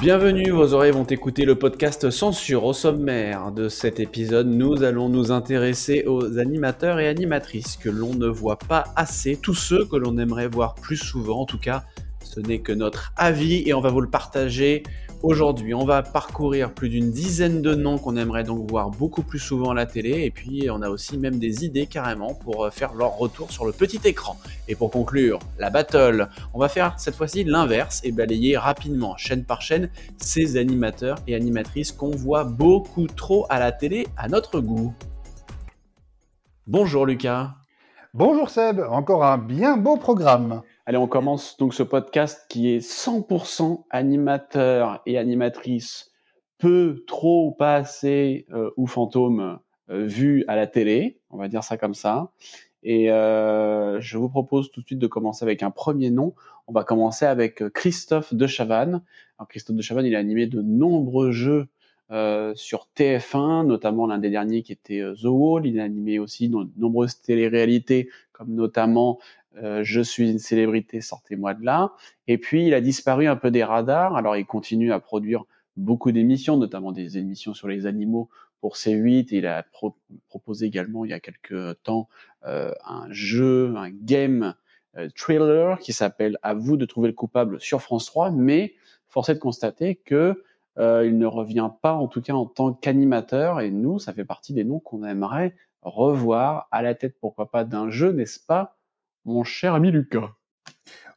Bienvenue, vos oreilles vont écouter le podcast Censure au sommaire. De cet épisode, nous allons nous intéresser aux animateurs et animatrices que l'on ne voit pas assez, tous ceux que l'on aimerait voir plus souvent. En tout cas, ce n'est que notre avis et on va vous le partager Aujourd'hui, on va parcourir plus d'une dizaine de noms qu'on aimerait donc voir beaucoup plus souvent à la télé, et puis on a aussi même des idées carrément pour euh, faire leur retour sur le petit écran. Et pour conclure, la battle, on va faire cette fois-ci l'inverse et balayer rapidement, chaîne par chaîne, ces animateurs et animatrices qu'on voit beaucoup trop à la télé à notre goût. Bonjour Lucas. Bonjour Seb, encore un bien beau programme. Allez, on commence donc ce podcast qui est 100% animateur et animatrice, peu, trop, pas assez euh, ou fantôme euh, vu à la télé, on va dire ça comme ça. Et euh, je vous propose tout de suite de commencer avec un premier nom. On va commencer avec Christophe de Chavannes. Alors Christophe de Chavannes, il a animé de nombreux jeux sur TF1, notamment l'un des derniers qui était The Wall. Il a animé aussi de nombreuses téléréalités, comme notamment euh, je suis une célébrité, sortez-moi de là. Et puis, il a disparu un peu des radars. Alors, il continue à produire beaucoup d'émissions, notamment des émissions sur les animaux pour C8. il a proposé également, il y a quelques temps, euh, un jeu, un game euh, thriller qui s'appelle À vous de trouver le coupable sur France 3. Mais force est de constater que il ne revient pas, en tout cas en tant qu'animateur. Et nous, ça fait partie des noms qu'on aimerait revoir à la tête, pourquoi pas, d'un jeu, n'est-ce pas mon cher ami Lucas.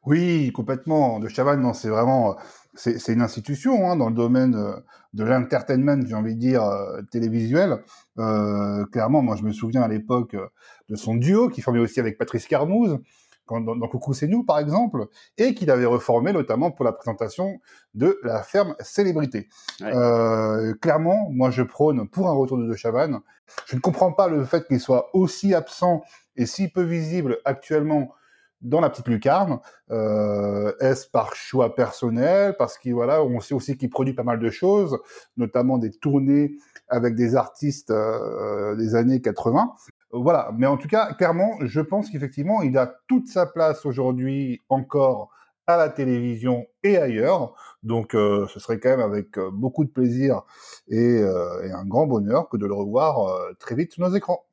Oui, complètement. De Chavannes, c'est vraiment, c'est une institution hein, dans le domaine euh, de l'entertainment, j'ai envie de dire euh, télévisuel. Euh, clairement, moi, je me souviens à l'époque de son duo qui formait aussi avec Patrice Carmouze dans, dans Coucou c'est nous par exemple, et qu'il avait reformé notamment pour la présentation de la ferme Célébrité. clairement, moi je prône pour un retour de De Chavannes. Je ne comprends pas le fait qu'il soit aussi absent si peu visible actuellement dans la petite lucarne, euh, est-ce par choix personnel Parce qu'on sait aussi qu'il produit pas mal de choses, notamment des tournées avec des artistes euh, des années 80. Voilà, mais en tout cas, clairement, je pense qu'effectivement, il a toute sa place aujourd'hui encore à la télévision et ailleurs. Donc, euh, ce serait quand même avec beaucoup de plaisir et, un grand bonheur que de le revoir très vite sur nos écrans.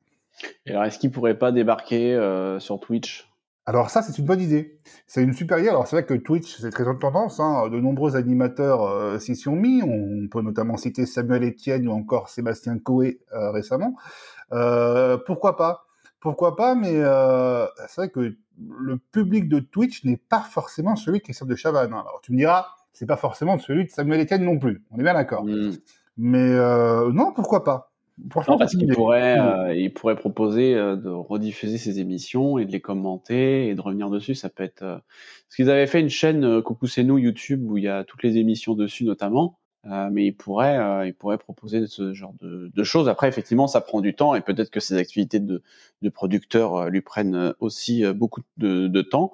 Et alors, est-ce qu'il pourrait pas débarquer euh, sur Twitch? Alors ça, c'est une bonne idée. C'est une super idée. Alors c'est vrai que Twitch, c'est très en tendance. Hein. De nombreux animateurs euh, s'y sont mis. On peut notamment citer Samuel Etienne ou encore Sébastien Coé euh, récemment. Pourquoi pas? Pourquoi pas Mais c'est vrai que le public de Twitch n'est pas forcément celui de Christophe de Chavannes. Hein. Alors tu me diras, c'est pas forcément celui de Samuel Etienne non plus. On est bien d'accord. Mmh. Mais non, pourquoi pas? Non, parce qu'il pourrait, euh, il pourrait proposer euh, de rediffuser ses émissions et de les commenter et de revenir dessus. Ça peut être. Euh... Parce qu'ils avaient fait une chaîne euh, Coucou c'est nous YouTube où il y a toutes les émissions dessus notamment. mais il pourrait, il pourrait proposer ce genre de, de, choses. Après, effectivement, ça prend du temps et peut-être que ses activités de, de producteur lui prennent aussi beaucoup de, de temps.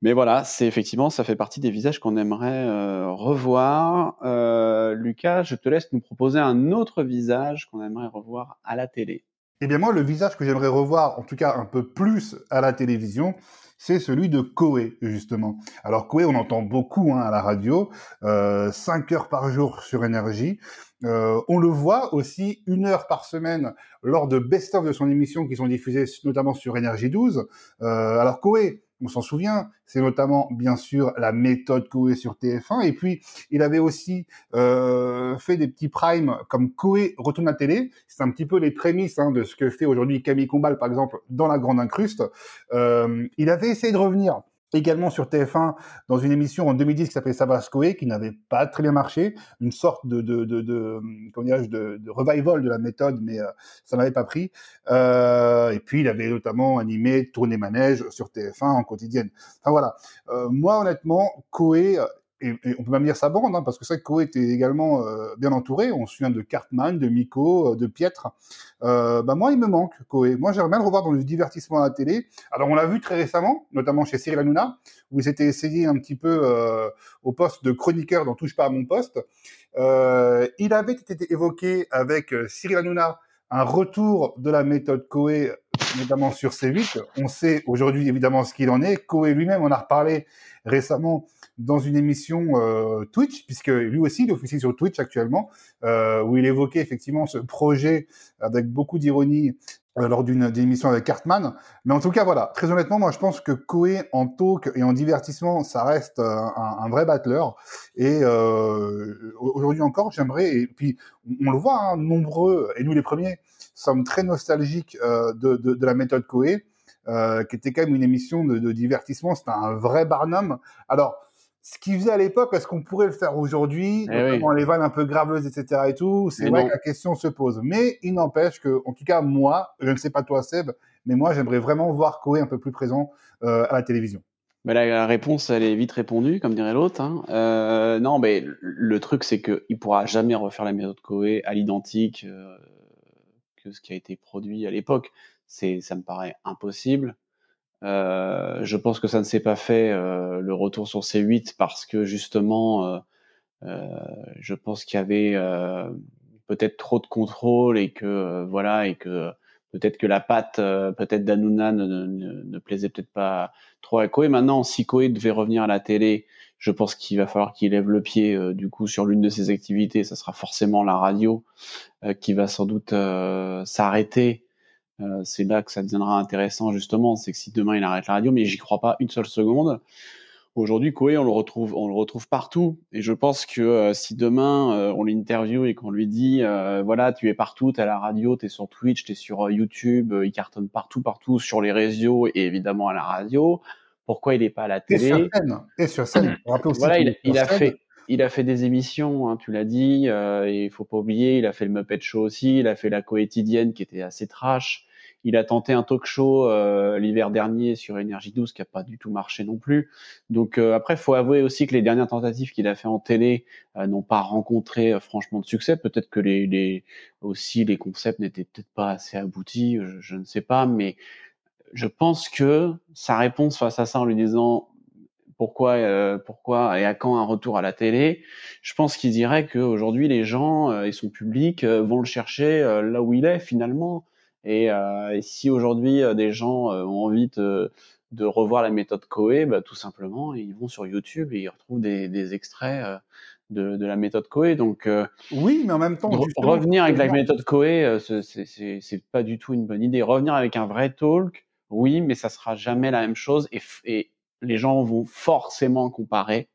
Mais voilà, c'est effectivement, ça fait partie des visages qu'on aimerait euh, revoir. Euh, Lucas, je te laisse nous proposer un autre visage qu'on aimerait revoir à la télé. Eh bien moi, le visage que j'aimerais revoir, en tout cas un peu plus à la télévision, c'est celui de Koé, justement. Alors Koé, on entend beaucoup hein, à la radio, euh, 5 heures par jour sur énergie. Euh, on le voit aussi une heure par semaine lors de best-of de son émission qui sont diffusées notamment sur Énergie 12. Euh, alors Koé, on s'en souvient. C'est notamment, bien sûr, la méthode Koé sur TF1. Et puis, il avait aussi euh, fait des petits primes comme Koé retourne à télé. C'est un petit peu les prémices hein, de ce que fait aujourd'hui Camille Combal, par exemple, dans La Grande Incruste. Euh, il avait essayé de revenir également sur TF1 dans une émission en 2010 qui s'appelait Sabascoé, qui n'avait pas très bien marché, une sorte de de de, de, de revival de la méthode, mais euh, ça n'avait pas pris. Euh, et puis il avait notamment animé Tournée manège sur TF1 en quotidienne. Enfin voilà. Euh, moi honnêtement, Coé et, on peut même dire sa bande, hein, parce que que Koé était également euh, bien entouré. On se souvient de Cartman, de Miko, euh, de Pietre. Euh, bah moi, il me manque Koé. Moi, j'aimerais bien le revoir dans le divertissement à la télé. Alors, on l'a vu très récemment, notamment chez Cyril Hanouna, où il s'était essayé un petit peu euh, au poste de chroniqueur dans Touche pas à mon poste. il avait été évoqué avec Cyril Hanouna un retour de la méthode Koé notamment sur C8. On sait aujourd'hui évidemment ce qu'il en est. Koé lui-même en a reparlé récemment dans une émission euh, Twitch, puisque lui aussi il officie sur Twitch actuellement, euh, où il évoquait effectivement ce projet avec beaucoup d'ironie euh, lors d'une émission avec Cartman. Mais en tout cas, voilà, très honnêtement, moi je pense que Koé en talk et en divertissement, ça reste un, un vrai battleur. Et euh, aujourd'hui encore, j'aimerais, et puis on, le voit, hein, nombreux, et nous les premiers, sommes très nostalgiques euh, de, de, de, la méthode Koé. Euh, qui était quand même une émission de, de divertissement, c'était un vrai Barnum. Alors, ce qu'il faisait à l'époque, est-ce qu'on pourrait le faire aujourd'hui, eh les vannes un peu graveleuses, etc. et tout, c'est vrai que la question se pose. Mais il n'empêche que, en tout cas, moi, je ne sais pas toi, Seb, mais moi, j'aimerais vraiment voir Koé un peu plus présent euh, à la télévision. Mais la, réponse, elle est vite répondue, comme dirait l'autre. Hein. Euh, non, mais le truc, c'est qu'il pourra jamais refaire la méthode Koé à l'identique euh, que ce qui a été produit à l'époque. C'est, ça me paraît impossible. Euh, je pense que ça ne s'est pas fait euh, le retour sur C8 parce que justement, euh, euh je pense qu'il y avait euh, peut-être trop de contrôle et que voilà et que peut-être que la patte peut-être d'Anouna ne, ne, ne, plaisait peut-être pas trop à Koé. Maintenant, si Koé devait revenir à la télé, je pense qu'il va falloir qu'il lève le pied du coup sur l'une de ses activités. Ça sera forcément la radio qui va sans doute s'arrêter euh, c'est là que ça deviendra intéressant justement, c'est que si demain il arrête la radio, mais j'y crois pas une seule seconde. Aujourd'hui, Koé, on le retrouve, on le retrouve partout, et je pense que euh, si demain euh, on l'interview et qu'on lui dit, voilà, tu es partout, tu es à la radio, tu es sur Twitch, tu es sur YouTube, il cartonne partout, partout sur les réseaux et évidemment à la radio. Pourquoi il n'est pas à la télé Et sur scène. Et sur scène. voilà, il, a fait, il a fait des émissions, hein, tu l'as dit. Euh, il faut pas oublier, il a fait le Muppet Show aussi. Il a fait la coétidienne qui était assez trash. Il a tenté un talk show euh, l'hiver dernier sur Énergie 12 qui a pas du tout marché non plus. Donc euh, après, faut avouer aussi que les dernières tentatives qu'il a fait en télé euh, n'ont pas rencontré euh, franchement de succès. Peut-être que les, les, aussi les concepts n'étaient peut-être pas assez aboutis, je, je, ne sais pas, mais je pense que sa réponse face à ça en lui disant pourquoi, euh, pourquoi et à quand un retour à la télé, je pense qu'il dirait qu'aujourd'hui les gens euh, et son public vont le chercher là où il est finalement. Et, euh, et si aujourd'hui euh, des gens euh, ont envie de, de revoir la méthode Coe, bah, tout simplement, ils vont sur YouTube et ils retrouvent des, des extraits de, de, la méthode Coe. Donc, oui, mais en même temps, revenir avec la méthode Coe, c'est pas du tout une bonne idée. Revenir avec un vrai talk, oui, mais ça sera jamais la même chose et, et les gens vont forcément comparer.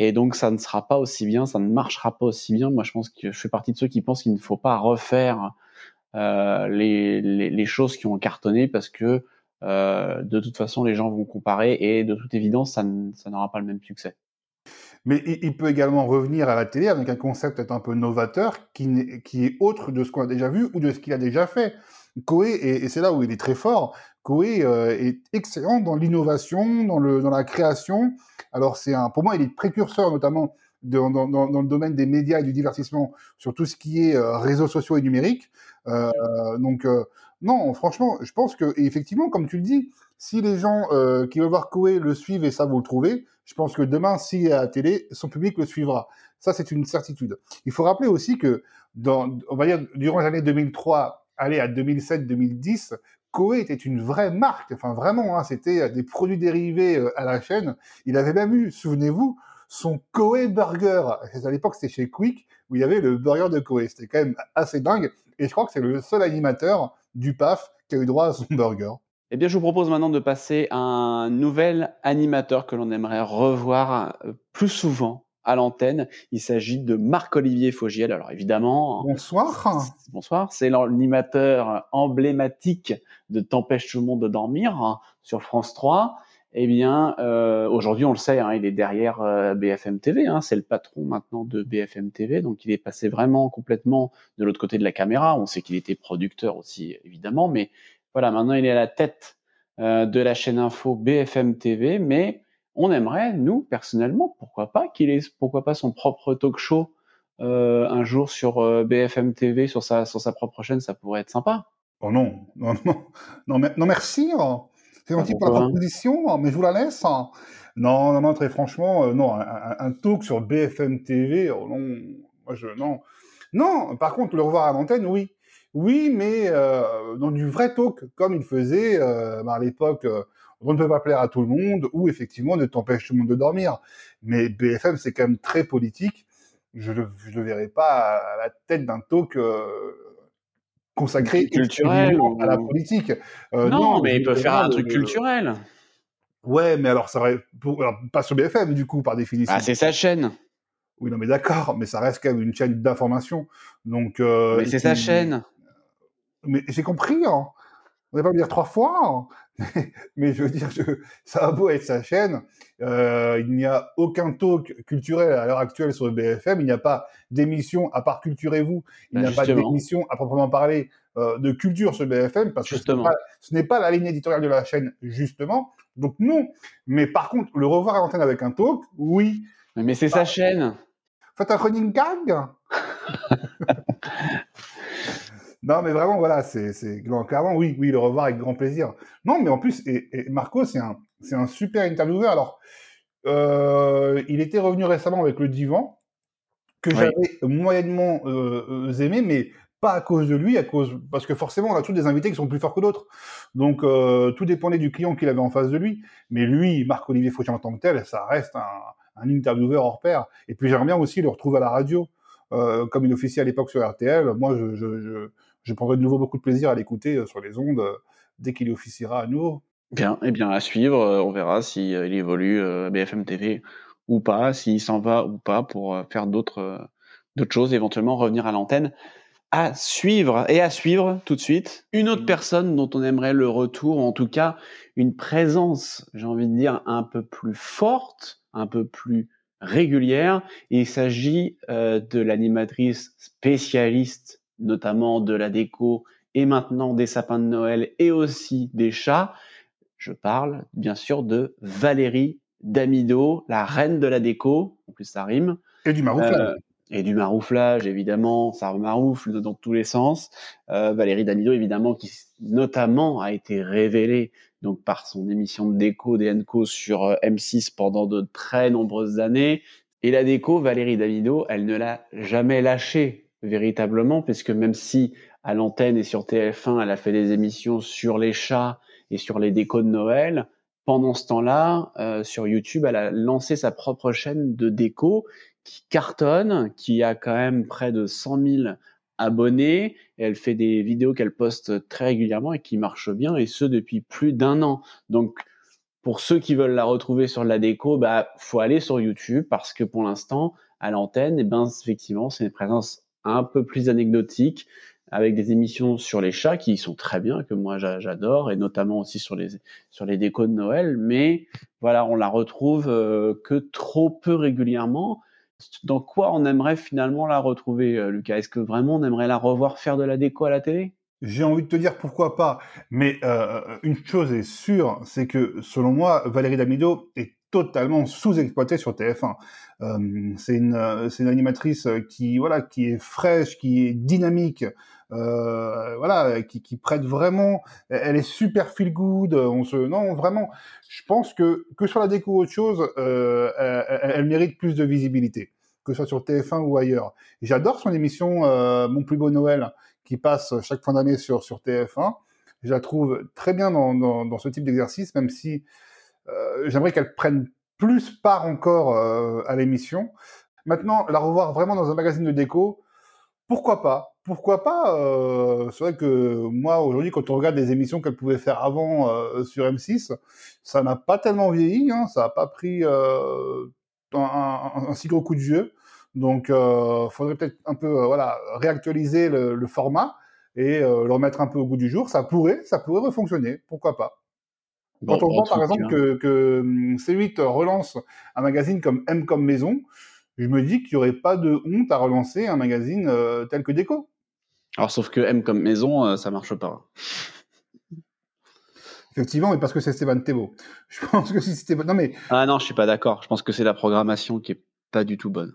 Et donc, ça ne sera pas aussi bien, ça ne marchera pas aussi bien. Moi, je pense que je fais partie de ceux qui pensent qu'il ne faut pas refaire les, les, choses qui ont cartonné parce que euh, de toute façon les gens vont comparer et de toute évidence ça, n'aura pas le même succès. Mais il peut également revenir à la télé avec un concept peut-être un peu novateur qui, est autre de ce qu'on a déjà vu ou de ce qu'il a déjà fait. Koé, et, c'est là où il est très fort, Koé euh, est excellent dans l'innovation, dans, la création. Alors c'est pour moi, il est précurseur notamment dans, dans, le domaine des médias et du divertissement sur tout ce qui est euh, réseaux sociaux et numériques. Euh, donc euh, non, franchement, je pense que effectivement, comme tu le dis, si les gens euh, qui veulent voir Koé le suivent et ça vous le trouvez, je pense que demain, s'il à la télé, son public le suivra. Ça, c'est une certitude. Il faut rappeler aussi que on va dire, durant les années 2003, aller à 2007-2010, Koé était une vraie marque. Enfin, vraiment, hein, c'était des produits dérivés à la chaîne. Il avait même eu, souvenez-vous, son Koei Burger. À l'époque, c'était chez Quick, où il y avait le burger de Koei. C'était quand même assez dingue. Et je crois que c'est le seul animateur du PAF qui a eu droit à son burger. Eh bien, je vous propose maintenant de passer à un nouvel animateur que l'on aimerait revoir euh, plus souvent à l'antenne. Il s'agit de Marc-Olivier Fogiel. Alors évidemment, bonsoir. Bonsoir. C'est l'animateur emblématique de T'empêche tout le monde de dormir hein, sur France 3 eh bien, euh, aujourd'hui, on le sait, hein, il est derrière euh, BFM TV. Hein, c'est le patron maintenant de BFM TV, donc il est passé vraiment complètement de l'autre côté de la caméra. On sait qu'il était producteur aussi, évidemment, mais voilà, maintenant il est à la tête euh, de la chaîne info BFM TV. Mais on aimerait, nous personnellement, pourquoi pas qu'il ait, pourquoi pas son propre talk show euh, un jour sur euh, BFM TV, sur sa, sur sa propre chaîne, ça pourrait être sympa. Oh non, non, non, non, non merci. Hein. C'est gentil pour la proposition, mais je vous la laisse. Non, non, non, très franchement, euh, non, un, un, talk sur BFM TV, oh non, moi je, non. Non, par contre, le revoir à l'antenne, oui. Oui, mais euh, dans du vrai talk, comme il faisait euh, bah, à l'époque, euh, on ne peut pas plaire à tout le monde, ou effectivement ne t'empêche tout le monde de dormir. Mais BFM, c'est quand même très politique. Je ne le verrai pas à la tête d'un talk consacré culturel à la politique. Euh, non, mais il peut faire un truc culturel. Ouais, mais alors ça aurait pour... alors, pas sur BFM du coup par définition. Ah, c'est sa chaine. Oui, non, mais d'accord, mais ça reste quand même une chaîne d'information. Donc. Euh, mais c'est sa chaîne. Mais j'ai compris. Hein. On va pas me dire trois fois. Hein. mais je veux dire, je... ça a beau être sa chaîne, euh, il n'y a aucun talk culturel à l'heure actuelle sur le BFM. Il n'y a pas d'émission à part Culturez-vous. Il n'y a pas d'émission à proprement parler euh, de culture sur le BFM parce que ce n'est pas, la ligne éditoriale de la chaîne justement. Donc non. Mais par contre, le revoir à l'antenne avec un talk, oui. Mais c'est sa chaîne. Faites un running gag. Non, mais vraiment, voilà, c'est, clairement, oui, oui, le revoir avec grand plaisir. Non, mais en plus, et, Marco, c'est un, un super intervieweur. Alors, euh, il était revenu récemment avec le divan que j'avais moyennement euh, euh, aimé, mais pas à cause de lui, à cause parce que forcément, on a tous des invités qui sont plus forts que d'autres. Donc, euh, tout dépendait du client qu'il avait en face de lui. Mais lui, Marc-Olivier Fauché en tant que tel, ça reste un, un intervieweur hors pair. Et puis, j'aimerais bien aussi le retrouver à la radio. Euh, comme il officiait à l'époque sur RTL, moi, je, je, je, je prendrai de nouveau beaucoup de plaisir à l'écouter euh, sur les ondes euh, dès qu'il officiera à nouveau. Bien, et eh bien à suivre, euh, on verra si il évolue BFM TV ou pas, s'il s'en va ou pas pour faire d'autres d'autres choses, éventuellement revenir à l'antenne. À suivre et à suivre tout de suite une autre personne dont on aimerait le retour, en tout cas une présence, j'ai envie de dire un peu plus forte, un peu plus régulière. Il s'agit de l'animatrice spécialiste notamment de la déco et maintenant des sapins de Noël et aussi des chats. Je parle bien sûr de Valérie Damido, la reine de la déco, en plus ça rime. Et du marouflage. Euh, et du marouflage, évidemment, ça maroufle dans tous les sens. Euh, Valérie Damido, évidemment, qui notamment a été révélée donc par son émission de déco DNCO sur euh, M6 pendant de très nombreuses années. Et la déco, Valérie Damido, elle ne l'a jamais lâché véritablement, puisque même si à l'antenne et sur TF1, elle a fait des émissions sur les chats et sur les décos de Noël, pendant ce temps-là, euh, sur YouTube, elle a lancé sa propre chaîne de déco qui cartonne, qui a quand même près de 100 000 abonnés. Elle fait des vidéos qu'elle poste très régulièrement et qui marchent bien, et ce depuis plus d'un an. Donc, pour ceux qui veulent la retrouver sur la déco, bah, faut aller sur YouTube parce que pour l'instant, à l'antenne, et eh ben, effectivement, c'est une présence un peu plus anecdotique, avec des émissions sur les chats qui sont très bien, que moi j'adore, et notamment aussi sur les, sur les décos de Noël, mais voilà, on la retrouve euh, que trop peu régulièrement. Dans quoi on aimerait finalement la retrouver, euh, Lucas? Est-ce que vraiment on aimerait la revoir faire de la déco à la télé? J'ai envie de te dire pourquoi pas, mais euh, une chose est sûre, c'est que selon moi, Valérie Damido est totalement sous-exploitée sur TF1. Euh, c'est une, euh, c'est une animatrice qui, voilà, qui est fraîche, qui est dynamique, euh, voilà, qui, qui prête vraiment. Elle est super feel good. On se, non, vraiment. Je pense que que sur la déco autre chose, euh, elle, elle, mérite plus de visibilité, que ce soit sur TF1 ou ailleurs. J'adore son émission euh, Mon plus beau Noël, qui passe chaque fin d'année sur sur TF1. Je la trouve très bien dans, dans, dans ce type d'exercice, même si euh, j'aimerais qu'elle prenne plus part encore euh, à l'émission. Maintenant, la revoir vraiment dans un magazine de déco, pourquoi pas? Pourquoi pas euh, C'est vrai que moi, aujourd'hui, quand on regarde les émissions qu'elle pouvait faire avant euh, sur M6, ça n'a pas tellement vieilli, hein, ça n'a pas pris euh, un, si gros coup de vieux. Donc, il euh, faudrait peut-être un peu voilà réactualiser le, le format et le remettre un peu au goût du jour. Ça pourrait, ça pourrait fonctionner. Pourquoi pas? Quand on voit par exemple que, que, hum, C8 relance un magazine comme M comme Maison, je me dis qu'il n'y aurait pas de honte à relancer un magazine euh, tel que Déco. Alors sauf que M comme Maison, euh, ça marche pas. Effectivement, mais parce que c'est Stéphane Thébault. Je pense que si c'était non mais ah non, je suis pas d'accord. Je pense que c'est la programmation qui est pas du tout bonne.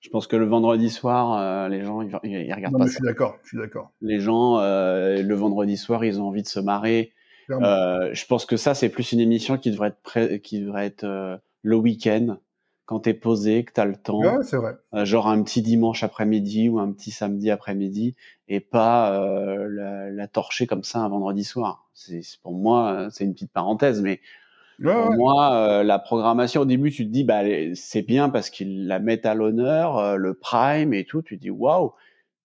Je pense que le vendredi soir, euh, les gens ils, ils regardent non, pas. Mais je suis d'accord, je suis d'accord. Les gens euh, le vendredi soir, ils ont envie de se marrer euh, je pense que ça, c'est plus une émission qui devrait être, pré qui devrait être euh, le week-end, quand tu es posé, que tu as le temps. Ouais, c'est vrai. Euh, genre un petit dimanche après-midi ou un petit samedi après-midi et pas la, la, torcher comme ça un vendredi soir. C'est pour moi, c'est une petite parenthèse, mais pour moi, euh, la programmation au début, tu te dis bah c'est bien parce qu'ils la mettent à l'honneur, euh, le prime et tout. Tu te dis waouh.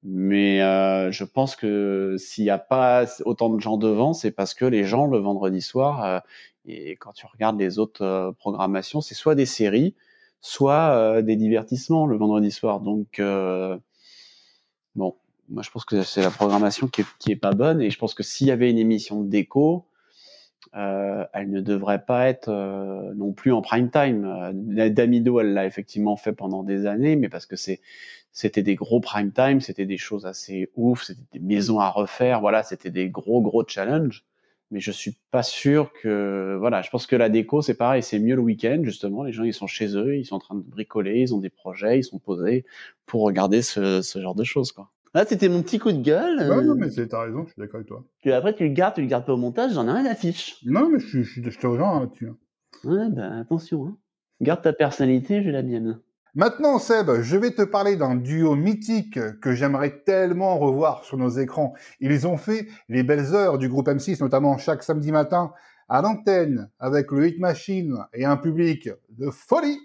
Mais je pense que s'il n'y a pas autant de gens devant, c'est parce que les gens le vendredi soir et quand tu regardes les autres programmations, c'est soit des séries, soit euh, des divertissements le vendredi soir. Donc, euh, bon, moi je pense que c'est la programmation qui est, qui est, pas bonne et je pense que s'il y avait une émission de déco, euh, elle ne devrait pas être euh, non plus en prime time. Euh, Damido, elle l'a effectivement fait pendant des années, mais parce que c'est c'était des gros prime time, c'était des choses assez ouf, c'était des maisons à refaire, voilà, c'était des gros gros challenges. Mais je suis pas sûr que voilà je pense que la déco c'est pareil c'est mieux le week-end justement. Les gens ils sont chez eux ils sont en train de bricoler ils ont des projets ils sont posés pour regarder ce, ce genre de choses quoi. Ah c'était mon petit coup de gueule ouais, non mais t'as raison je suis d'accord avec toi. Puis après tu le gardes tu le gardes pas au montage j'en ai rien d'affiche non mais je, je, je te rejoins là-dessus hein. ouais bah attention hein. garde ta personnalité j'ai la mienne Maintenant, Seb, je vais te parler d'un duo mythique que j'aimerais tellement revoir sur nos écrans. Ils ont fait les belles heures du groupe M6, notamment chaque samedi matin à l'antenne, avec le Hit Machine et un public de folie.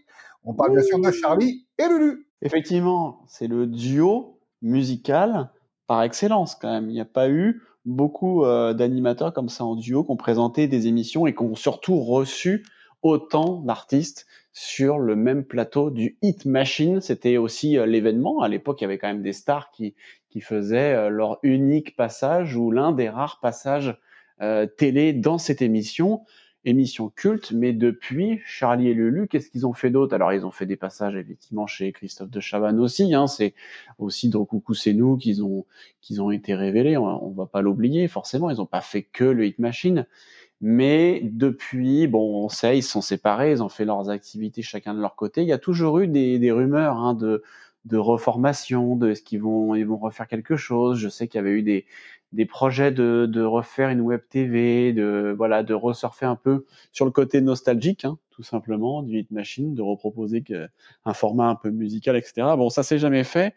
On parle bien sûr de Charlie et Lulu. Effectivement, c'est le duo musical par excellence quand même. Il n'y a pas eu beaucoup euh, d'animateurs comme ça en duo qui ont présenté des émissions et qui ont surtout reçu autant d'artistes sur le même plateau du Hit Machine. C'était aussi euh, l'événement. À l'époque, il y avait quand même des stars qui, qui faisaient euh, leur unique passage ou l'un des rares passages euh, télé dans cette émission. Émission culte, mais depuis Charlie et Lulu, qu'est-ce qu'ils ont fait d'autre? Alors ils ont fait des passages effectivement chez Christophe de Chavannes aussi. Hein, c'est aussi dans Coucou c'est nous qu'ils ont qu'ils ont été révélés. On, on va pas l'oublier forcément. Ils n'ont pas fait que le Hit Machine. Mais depuis, bon, on sait, ils se sont séparés, ils ont fait leurs activités chacun de leur côté. Il y a toujours eu des, rumeurs hein, de, de reformation, de ce qu'ils vont, ils vont refaire quelque chose. Je sais qu'il y avait eu des, des projets de, de refaire une web TV, de voilà, de resurfer un peu sur le côté nostalgique, hein, tout simplement, du Hit Machine, de reproposer que, un format un peu musical, etc. Bon, ça s'est jamais fait.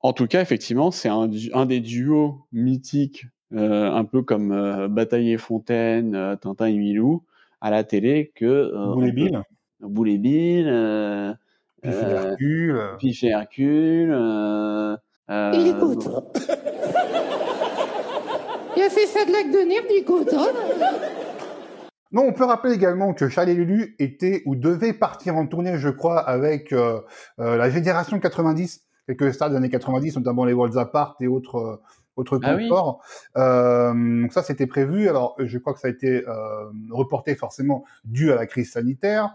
En tout cas, effectivement, c'est un, un des duos mythiques un peu comme euh, Bataille et Fontaine, euh, Tintin et Milou, à la télé que euh, Boulet Bill, Boulet Bill, euh, Piche Hercule, Piche Hercule. Il est content. Il a fait ça de lac de nerfs, il est content. Non, on peut rappeler également que Charlie Lulu était ou devait partir en tournée, je crois, avec euh, euh, la génération 90, quelques stars des années 90, notamment les Worlds Apart et autres autre Ah oui. confort. Euh, donc ça, c'était prévu. Alors, je crois que ça a été euh, reporté forcément dû à la crise sanitaire.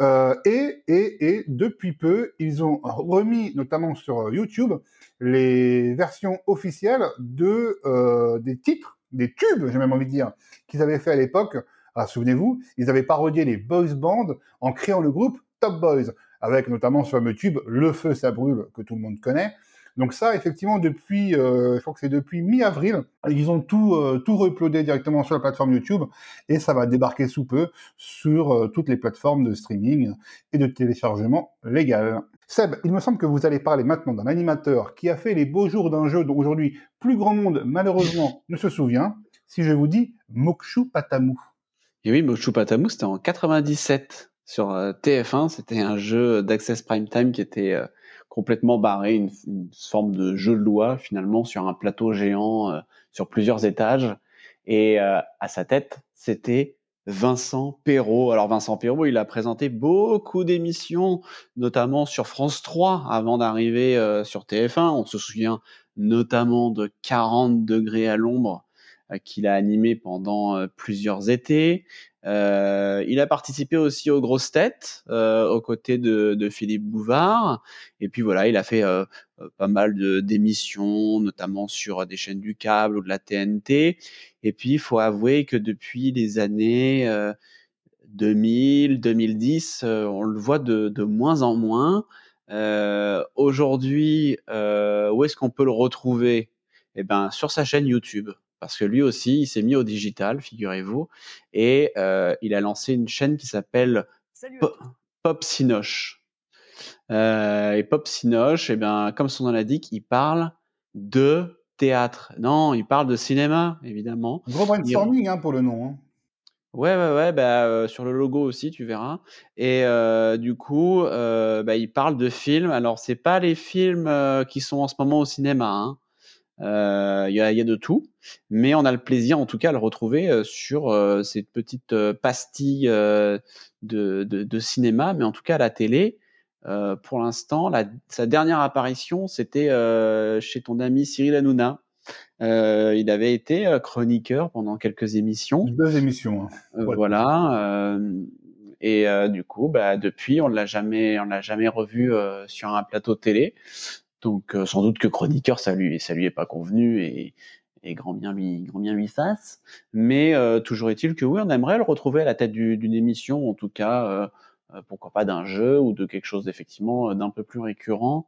Euh, et, et, et depuis peu, ils ont remis, notamment sur YouTube, les versions officielles de euh, des titres, des tubes, j'ai même envie de dire, qu'ils avaient fait à l'époque. Alors, souvenez-vous, ils avaient parodié les boys bands en créant le groupe Top Boys, avec notamment ce fameux tube Le feu ça brûle que tout le monde connaît. Donc ça, effectivement, depuis, euh, je crois que c'est depuis mi-avril, ils ont tout euh, tout reuploadé directement sur la plateforme YouTube et ça va débarquer sous peu sur euh, toutes les plateformes de streaming et de téléchargement légal. Seb, il me semble que vous allez parler maintenant d'un animateur qui a fait les beaux jours d'un jeu dont aujourd'hui plus grand monde malheureusement ne se souvient. Si je vous dis Mokshu Patamu. Et oui, Mokshu Patamu, c'était en 97 sur TF1. C'était un jeu d'Access Prime Time qui était complètement barré, une, forme de jeu de loi finalement sur un plateau géant euh, sur plusieurs étages. Et euh, à sa tête, c'était Vincent Perrault. Alors Vincent Perrault, il a présenté beaucoup d'émissions, notamment sur France 3 avant d'arriver euh, sur TF1. On se souvient notamment de 40 degrés à l'ombre qu'il a animé pendant plusieurs étés. Euh, il a participé aussi aux grosses têtes euh, aux côtés de, Philippe Bouvard. Et puis voilà, il a fait euh, pas mal d'émissions, notamment sur des chaînes du câble ou de la TNT. Et puis il faut avouer que depuis les années 2000, 2010, on le voit de, de moins en moins. Aujourd'hui, où est-ce qu'on peut le retrouver? Eh ben, sur sa chaîne YouTube parce que lui aussi, il s'est mis au digital, figurez-vous, et euh, il a lancé une chaîne qui s'appelle Pop Sinoche. et Pop Sinoche, eh bien, comme son nom l'indique, il parle de théâtre. Non, il parle de cinéma, évidemment. Gros brainstorming hein, pour le nom. Hein. Ouais, ouais, ouais, bah, sur le logo aussi, tu verras. Et du coup, bah, il parle de films. Alors, c'est pas les films qui sont en ce moment au cinéma. Hein. Il y, a, y, a, de tout, mais on a le plaisir, en tout cas, à le retrouver sur cette petite pastille de, de, de, cinéma, mais en tout cas à la télé. pour l'instant, sa dernière apparition, c'était chez ton ami Cyril Hanouna, euh, il avait été euh, chroniqueur pendant quelques émissions. Deux émissions. Hein. Euh, voilà. et du coup, bah, depuis, on l'a jamais, on l'a jamais revu sur un plateau de télé. Donc, sans doute que chroniqueur, ça lui, lui est pas convenu et, grand bien lui, grand bien fasse. Mais toujours est-il que oui, on aimerait le retrouver à la tête d'une émission, en tout cas, pourquoi pas d'un jeu ou de quelque chose d'effectivement d'un peu plus récurrent.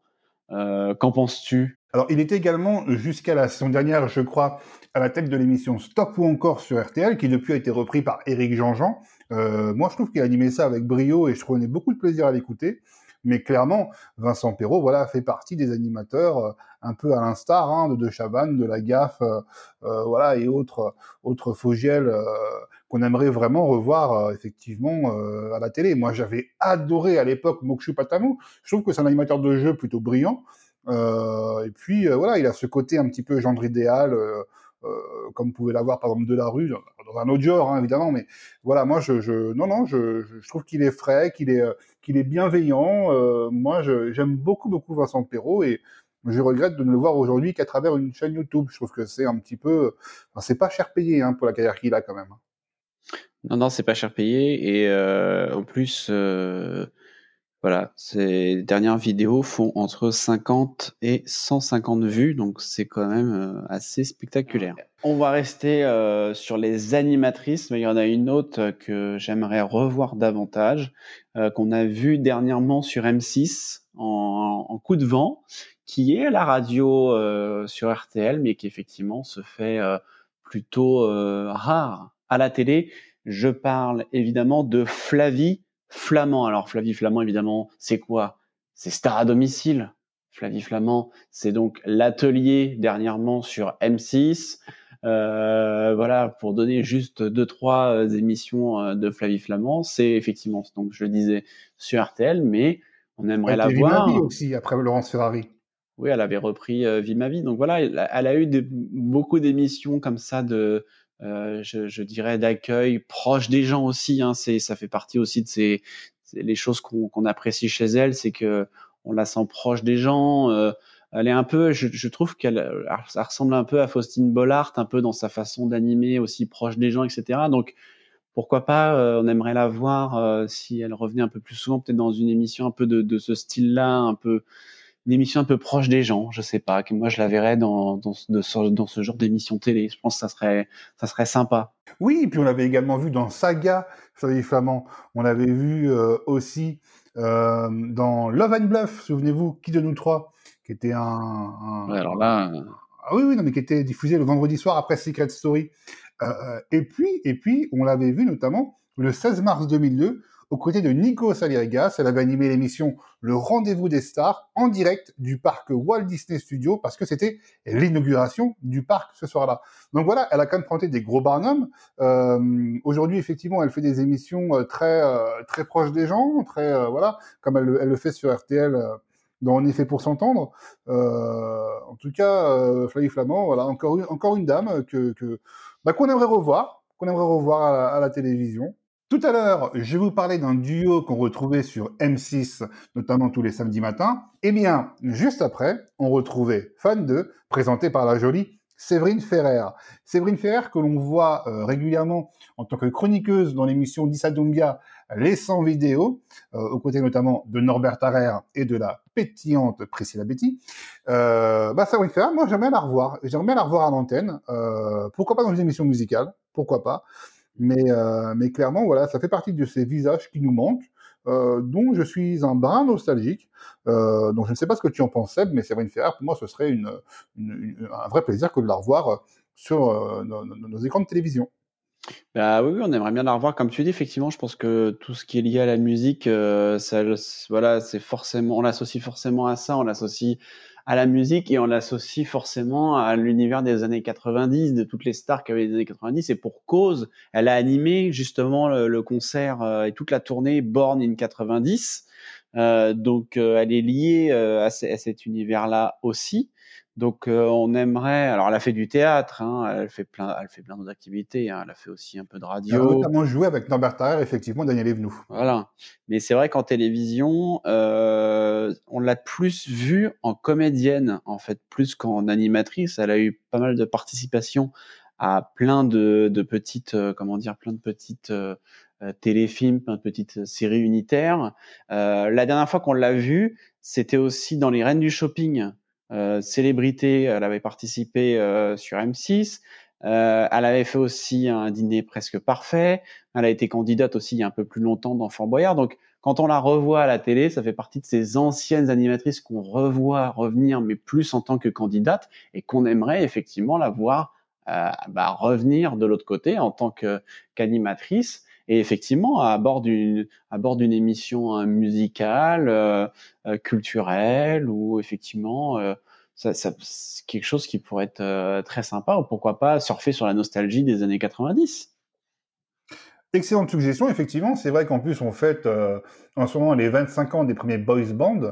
Qu'en penses-tu? Alors, il était également, jusqu'à la saison dernière, je crois, à la tête de l'émission Stop ou encore sur RTL, qui depuis a été repris par Éric Jean-Jean. Euh, moi, je trouve qu'il animait ça avec brio et je prenais beaucoup de plaisir à l'écouter. Mais clairement, Vincent Perrault, voilà, fait partie des animateurs euh, un peu à l'instar hein, de De Chavannes, de La Gaffe, euh, voilà, et autres autres Fogiel qu'on aimerait vraiment revoir effectivement à la télé. Moi, j'avais adoré à l'époque Mokshu Patamu. Je trouve que c'est un animateur de jeu plutôt brillant. Euh, et puis euh, voilà, il a ce côté un petit peu gendre idéal, euh, comme pouvait l'avoir par exemple de la rue, dans un autre genre hein, évidemment, mais voilà, moi je, je non non, je, je trouve qu'il est frais, qu'il est qu'il est bienveillant. moi, j'aime beaucoup beaucoup Vincent Perrault et je regrette de ne le voir aujourd'hui qu'à travers une chaîne YouTube. Je trouve que c'est un petit peu, c'est pas cher payé hein, pour la carrière qu'il a quand même. Non, non, c'est pas cher payé et euh, en plus, euh, voilà, ces dernières vidéos font entre 50 et 150 vues, donc c'est quand même euh, assez spectaculaire. On va rester euh, sur les animatrices, mais il y en a une autre que j'aimerais revoir davantage, euh, qu'on a vu dernièrement sur M6 en, coup de vent, qui est la radio sur RTL, mais qui effectivement se fait plutôt rare à la télé. Je parle évidemment de Flavie Flamand. Alors Flavie Flamand, évidemment, c'est quoi? C'est Star à domicile. Flavie Flamand, c'est donc l'atelier dernièrement sur M6. Euh, voilà, pour donner juste deux trois euh, émissions euh, de Flavie Flamand, c'est effectivement, donc je le disais, sur RTL, mais on aimerait la voir. Aussi après Laurence Ferrari. Oui, elle avait repris Vie ma vie, donc voilà, elle, a eu beaucoup d'émissions comme ça de euh, je, je, dirais d'accueil proche des gens aussi. Hein, c'est, ça fait partie aussi de ces, les choses qu'on, apprécie chez elle, c'est que on la sent proche des gens. Euh, elle est un peu, je, je, trouve qu'elle, ça ressemble un peu à Faustine Bollard, un peu dans sa façon d'animer, aussi proche des gens, etc. Donc pourquoi pas, euh, on aimerait la voir euh, si elle revenait un peu plus souvent, peut-être dans une émission un peu de, de ce style-là, un peu une émission un peu proche des gens, je sais pas, que moi je la verrais dans, dans, ce, dans ce genre d'émission télé. Je pense que ça serait, ça serait sympa. Oui, et puis on l'avait également vu dans Saga, Flavie Flamand. On l'avait vu euh, aussi euh, dans Love and Bluff, souvenez-vous, qui de nous trois, qui était un. un... alors là. Ah oui, oui, non, mais qui était diffusé le vendredi soir après Secret Story. Euh, euh et puis, et puis, on l'avait vu notamment le 16 mars 2002 aux côtés de Nico Salirigas. Elle avait animé l'émission Le Rendez-vous des Stars en direct du parc Walt Disney Studios parce que c'était l'inauguration du parc ce soir-là. Donc voilà, elle a quand même présenté des gros barnums. Euh, Aujourd'hui, effectivement, elle fait des émissions euh, très euh, très proches des gens, très euh, voilà, comme elle, elle, le fait sur RTL. dans En effet pour s'entendre. en tout cas, Flavie Flamand, voilà, encore une, encore une dame que, que bah, qu'on aimerait revoir, qu'on aimerait revoir à la télévision. Tout à l'heure, je vous parlais d'un duo qu'on retrouvait sur M6, notamment tous les samedis matins. Eh bien, juste après, on retrouvait Fan 2, présenté par la jolie Séverine Ferrer. Séverine Ferrer que l'on voit euh, régulièrement en tant que chroniqueuse dans l'émission d'Issa Les 100 vidéos, euh, aux côtés notamment de Norbert Tarrer et de la pétillante Priscilla Betty. Euh, bah, Séverine Ferrer, moi j'aimerais la revoir. J'aimerais la revoir à l'antenne. Euh, pourquoi pas dans une émission musicale? Pourquoi pas? Mais, euh, mais clairement, voilà, ça fait partie de ces visages qui nous manquent, euh, dont je suis un brin nostalgique. Euh, donc je ne sais pas ce que tu en penses, Seb, mais Séverine Ferrer, pour moi, ce serait un vrai plaisir que de la revoir sur nos, écrans de télévision. Bah oui, on aimerait bien la revoir. Comme tu dis, effectivement, je pense que tout ce qui est lié à la musique, voilà, c'est forcément, on l'associe forcément à ça, on l'associe à la musique et on l'associe forcément à l'univers des années 90, de toutes les stars qui avaient les années 90. Et pour cause, elle a animé justement le, concert euh, et toute la tournée Born in 90. Euh, donc, euh, elle est liée à, à, cet univers-là aussi. Donc euh, on aimerait. Alors elle a fait du théâtre, hein, elle fait plein, elle fait plein d'autres activités. Hein, elle a fait aussi un peu de radio. Elle a notamment joué avec Norbert Tarrer, effectivement, Daniel Evenou. Voilà. Mais c'est vrai qu'en télévision, euh, on l'a plus vue en comédienne, en fait, plus qu'en animatrice. Elle a eu pas mal de participation à plein de, de petites, euh, comment dire, plein de petites euh, téléfilms, plein de petites séries unitaires. la dernière fois qu'on l'a vue, c'était aussi dans Les Reines du Shopping. Euh, célébrité, elle avait participé euh, sur M6. Euh, elle avait fait aussi un dîner presque parfait. Elle a été candidate aussi il y a un peu plus longtemps dans Fort Boyard. Donc, quand on la revoit à la télé, ça fait partie de ces anciennes animatrices qu'on revoit revenir, mais plus en tant que candidate, et qu'on aimerait effectivement la voir euh, bah, revenir de l'autre côté en tant qu'animatrice. Et effectivement, à bord d'une à bord d'une émission hein, musicale, euh, euh, culturelle, ou effectivement, euh, ça, c'est quelque chose qui pourrait être très sympa, ou pourquoi pas surfer sur la nostalgie des années 90. Excellente suggestion, effectivement. C'est vrai qu'en plus, on fête en ce moment les 25 ans des premiers boys bands.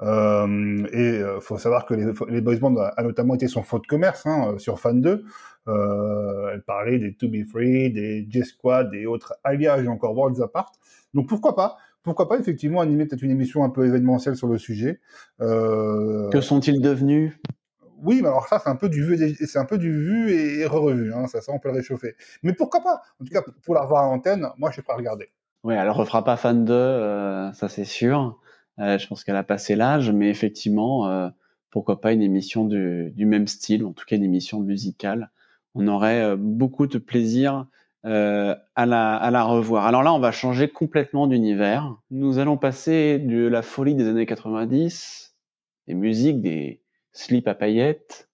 Et il faut savoir que les, boys bands a, notamment été son faux de commerce hein, sur Fan 2. Euh, elle parlait des To Be Free, des J-Squad et autres alliages encore Worlds Apart. Donc pourquoi pas pourquoi pas effectivement animer peut-être une émission un peu événementielle sur le sujet. Euh... Que sont-ils devenus? Oui, mais alors ça, c'est un peu du vu, c'est un peu du vu et revu. Hein, ça, ça, on peut le réchauffer. Mais pourquoi pas? En tout cas, pour la revoir à l'antenne, moi, je suis pas regarder. Oui, elle refera pas fan de, euh, ça c'est sûr. Euh, je pense qu'elle a passé l'âge, mais effectivement, euh, pourquoi pas une émission du, du, même style, en tout cas une émission musicale on aurait euh, beaucoup de plaisir euh, à, la, à la revoir. Alors là, on va changer complètement d'univers. Nous allons passer de la folie des années 90, des musiques, des slips à paillettes,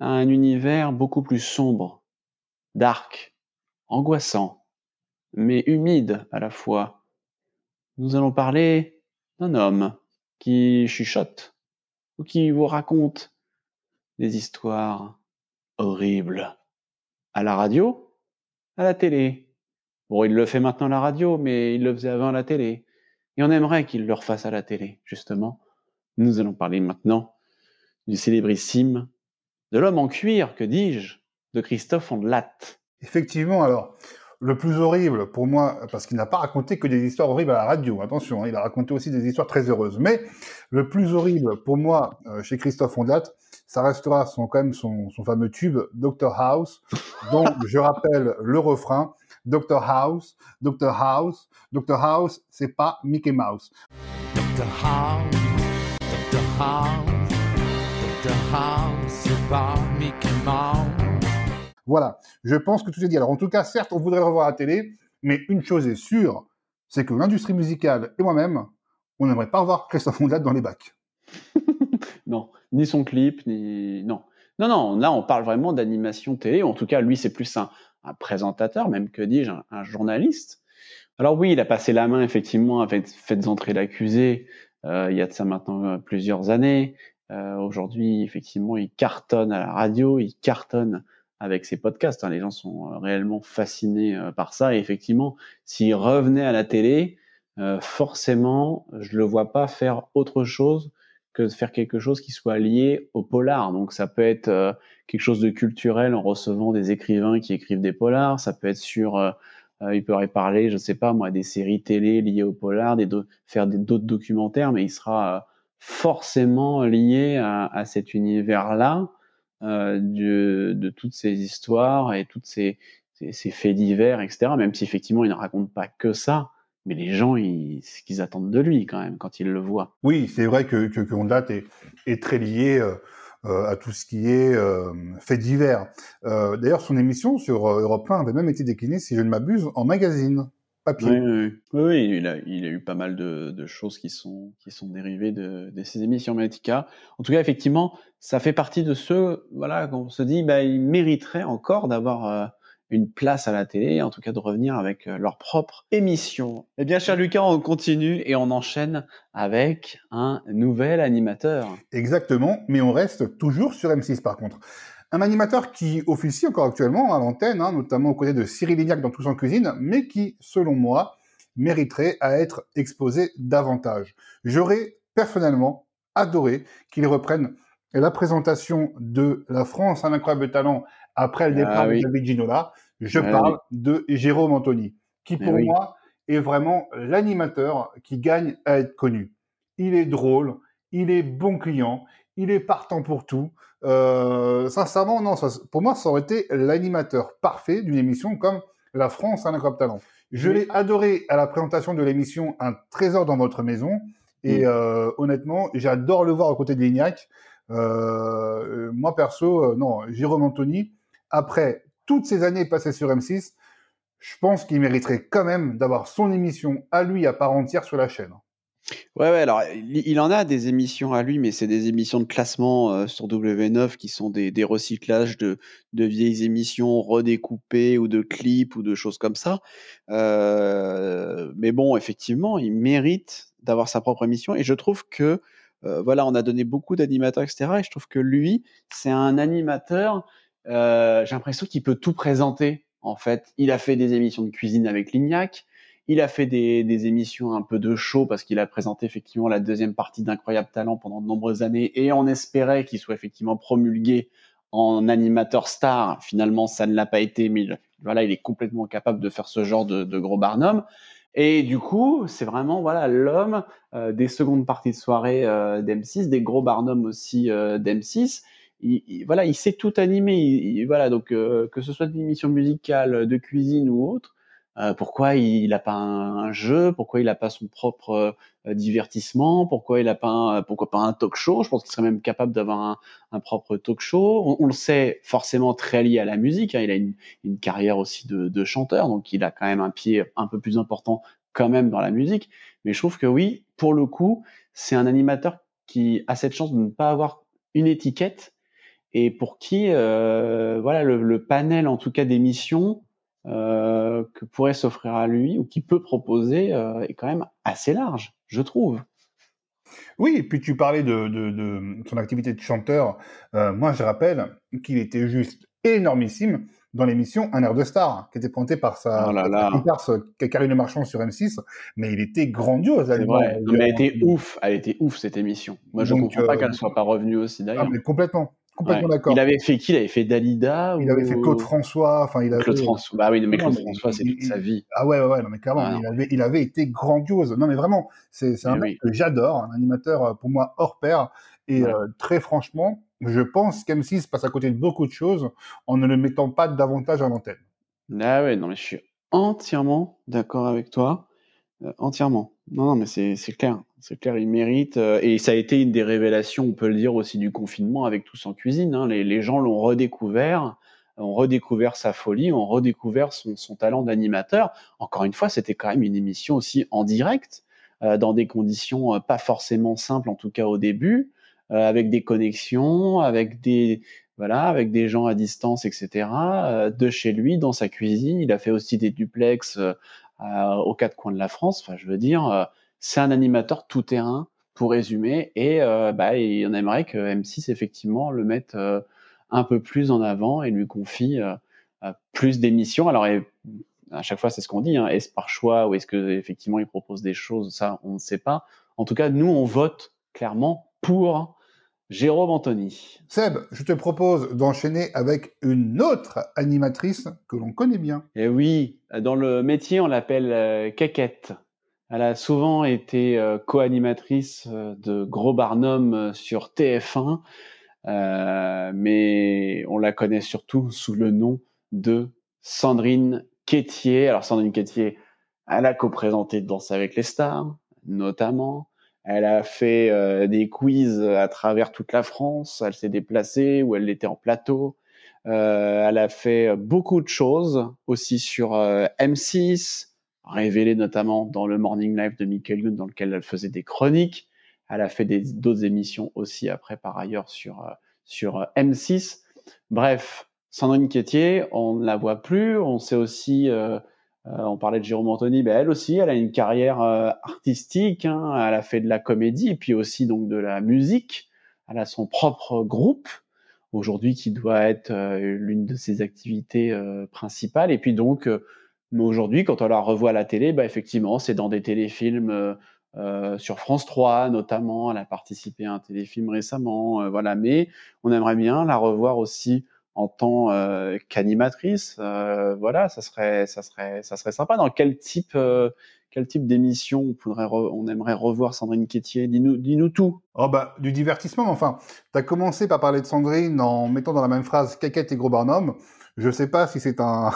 à un univers beaucoup plus sombre, dark, angoissant, mais humide à la fois. Nous allons parler d'un homme qui chuchote ou qui vous raconte des histoires horrible. À la radio, à la télé. Bon, il le fait maintenant à la radio, mais il le faisait avant à la télé. Et on aimerait qu'il le refasse à la télé, justement. Nous allons parler maintenant du célébrissime, de l'homme en cuir, que dis-je, de Christophe Ondelat. Effectivement, alors, le plus horrible pour moi, parce qu'il n'a pas raconté que des histoires horribles à la radio, attention, hein, il a raconté aussi des histoires très heureuses, mais le plus horrible pour moi euh, chez Christophe Ondelat, ça restera son, quand même son, son fameux tube Dr House, dont je rappelle le refrain Dr House, Dr House, Dr House, c'est pas Mickey Mouse. Dr House, Dr House, Dr House, c'est pas Mickey Mouse. Voilà, je pense que tout est dit. Alors en tout cas, certes, on voudrait revoir à la télé, mais une chose est sûre, c'est que l'industrie musicale et moi-même, on n'aimerait pas revoir Christophe Ondelat dans les bacs. non, ni son clip, ni non. Non, non, là on parle vraiment d'animation télé. En tout cas, lui c'est plus un, présentateur, même que dis-je, un, journaliste. Alors oui, il a passé la main effectivement avec Faites entrer l'accusé. Euh, il y a de ça maintenant euh, plusieurs années. Euh, aujourd'hui, effectivement, il cartonne à la radio, il cartonne avec ses podcasts. Hein. Les gens sont réellement fascinés par ça. Et effectivement, s'il revenait à la télé, forcément, je le vois pas faire autre chose que de faire quelque chose qui soit lié au polar. Donc ça peut être euh, quelque chose de culturel en recevant des écrivains qui écrivent des polars, ça peut être sur, euh, euh, il pourrait parler, je sais pas moi, des séries télé liées au polar, des faire d'autres documentaires, mais il sera forcément lié à, à cet univers-là de, de, toutes ces histoires et toutes ces, faits divers, etc. Même si effectivement il ne raconte pas que ça, mais les gens, ils, ce qu'ils attendent de lui quand même quand ils le voient. Oui, c'est vrai que que, est, très lié euh, euh, à tout ce qui est euh, fait divers. Euh, D'ailleurs, son émission sur euh, Europe 1 avait même été déclinée, si je ne m'abuse, en magazine papier. Oui, oui, oui. il, a, il a eu pas mal de, de, choses qui sont qui sont dérivées de, de ces émissions Medica. En tout cas, effectivement, ça fait partie de ceux, voilà, qu'on se dit, bah, il mériterait encore d'avoir une place à la télé, en tout cas de revenir avec euh, leur propre émission. Eh bien, cher Lucas, on continue et on enchaîne avec un nouvel animateur. Exactement, mais on reste toujours sur M6 par contre. Un animateur qui officie encore actuellement à l'antenne, hein, notamment aux côtés de Cyril Lignac dans Tous en Cuisine, mais qui, selon moi, mériterait à être exposé davantage. J'aurais personnellement adoré qu'il reprenne la présentation de la France, un incroyable talent, après le ah départ de David Ginola. Je ah parle de Jérôme Anthony, qui pour moi est vraiment l'animateur qui gagne à être connu. Il est drôle, il est bon client, il est partant pour tout. Euh, sincèrement, non, pour moi, ça aurait été l'animateur parfait d'une émission comme La France, un incroyable talent. Je l'ai adoré à la présentation de l'émission Un trésor dans votre maison. Et euh, honnêtement, j'adore le voir aux côtés de Lignac. Euh, moi, perso, non, Jérôme Anthony, après toutes ces années passées sur M6, je pense qu'il mériterait quand même d'avoir son émission à lui à part entière sur la chaîne. Ouais, ouais, alors il en a des émissions à lui, mais c'est des émissions de classement euh, sur W9 qui sont des, recyclages de, vieilles émissions redécoupées ou de clips ou de choses comme ça. Euh, mais bon, effectivement, il mérite d'avoir sa propre émission et je trouve que, euh, voilà, on a donné beaucoup d'animateurs, etc. Et je trouve que lui, c'est un animateur, j'ai l'impression qu'il peut tout présenter, en fait. Il a fait des émissions de cuisine avec Lignac, il a fait des, émissions un peu de show parce qu'il a présenté effectivement la deuxième partie d'Incroyable Talent pendant de nombreuses années et on espérait qu'il soit effectivement promulgué en animateur star. Finalement, ça ne l'a pas été, mais voilà, il est complètement capable de faire ce genre de, gros barnum. Et du coup, c'est vraiment voilà l'homme euh, des secondes parties de soirée euh, d'M6, des gros barnums aussi euh, d'M6. Il, voilà, il sait tout animer. voilà, donc euh, que ce soit une émission musicale, de cuisine ou autre, euh, pourquoi il n'a pas un, jeu, pourquoi il n'a pas son propre euh, divertissement, pourquoi il n'a pas, un, pourquoi pas un talk show? Je pense qu'il serait même capable d'avoir un, propre talk show. On, le sait forcément très lié à la musique. Hein. Il a une, carrière aussi de, chanteur, donc il a quand même un pied un peu plus important quand même dans la musique. Mais je trouve que oui, pour le coup, c'est un animateur qui a cette chance de ne pas avoir une étiquette et pour qui, euh, voilà, le, le, panel en tout cas d'émissions euh, que pourrait s'offrir à lui ou qui peut proposer euh, est quand même assez large, je trouve. Oui, et puis tu parlais de, de, de son activité de chanteur. Euh, moi, je rappelle qu'il était juste énormissime dans l'émission Un air de star, qui était pointé par sa, oh Karine Marchand sur M6, mais il était grandiose. C'est vrai. elle était ouf, elle était ouf cette émission. Moi, je ne comprends pas qu'elle soit pas revenue aussi d'ailleurs. Ah, mais complètement. Complètement d'accord. Il avait fait qui? Il avait fait Dalida Il avait fait Claude François. Enfin, il avait... Claude François. Bah oui, mais Claude François, c'est toute sa vie. Ah ouais, ouais, ouais, non, mais clairement, ah il, avait, il avait été grandiose. Non, mais vraiment, c'est un mec que j'adore, un animateur euh, pour moi hors pair. Et euh, très franchement, je pense qu'M6 passe à côté de beaucoup de choses en ne le mettant pas davantage à l'antenne. Ah ouais, non, mais je suis entièrement d'accord avec toi. Euh, entièrement. Non, non, mais c'est clair. C'est clair, il mérite. Euh, et ça a été une des révélations, on peut le dire aussi, du confinement avec Tous en cuisine. Hein. Les, gens l'ont redécouvert, ont redécouvert sa folie, ont redécouvert son, son talent d'animateur. Encore une fois, c'était quand même une émission aussi en direct, euh, dans des conditions euh, pas forcément simples, en tout cas au début, euh, avec des connexions, avec des voilà, avec des gens à distance, etc. de chez lui, dans sa cuisine. Il a fait aussi des duplex euh, aux quatre coins de la France. Enfin, je veux dire, euh, c'est un animateur tout terrain pour résumer. Et euh, bah, on aimerait que M6 effectivement le mette un peu plus en avant et lui confie plus d'émissions. Alors à chaque fois c'est ce qu'on dit, hein, est-ce par choix ou est-ce que effectivement il propose des choses, ça on ne sait pas. En tout cas, nous on vote clairement pour Jérôme Anthony. Seb, je te propose d'enchaîner avec une autre animatrice que l'on connaît bien. Eh oui, dans le métier, on l'appelle euh, Caquette. Elle a souvent été euh, co-animatrice euh, de Gros Barnum sur TF1, mais on la connaît surtout sous le nom de Sandrine Quétier. Alors Sandrine Quétier, elle a co-présenté Danse avec les stars, notamment. Elle a fait euh, des quiz à travers toute la France. Elle s'est déplacée ou elle était en plateau. Euh, elle a fait beaucoup de choses aussi sur euh, M6, révélée notamment dans le Morning Live de Michael Youn dans lequel elle faisait des chroniques. Elle a fait d'autres émissions aussi après par ailleurs sur, sur M6. Bref, Sandrine Quétier, on ne la voit plus. On sait aussi, euh, euh, on parlait de Jérôme Anthony, ben elle aussi, elle a une carrière euh, artistique. Hein, elle a fait de la comédie et puis aussi donc de la musique. Elle a son propre groupe aujourd'hui qui doit être l'une de ses activités principales. Et puis donc, aujourd'hui, quand on la revoit à la télé, ben effectivement, c'est dans des téléfilms. sur France 3 notamment, elle a participé à un téléfilm récemment, voilà. Mais on aimerait bien la revoir aussi en tant euh, qu'animatrice, euh, voilà, ça serait, ça serait, ça serait sympa. Dans quel type, euh, quel type d'émission on pourrait, on aimerait revoir Sandrine Quétier? Dis-nous, dis-nous tout. Oh bah du divertissement. Enfin, tu as commencé par parler de Sandrine en mettant dans la même phrase caquette et gros barnum. Je ne sais pas si c'est un,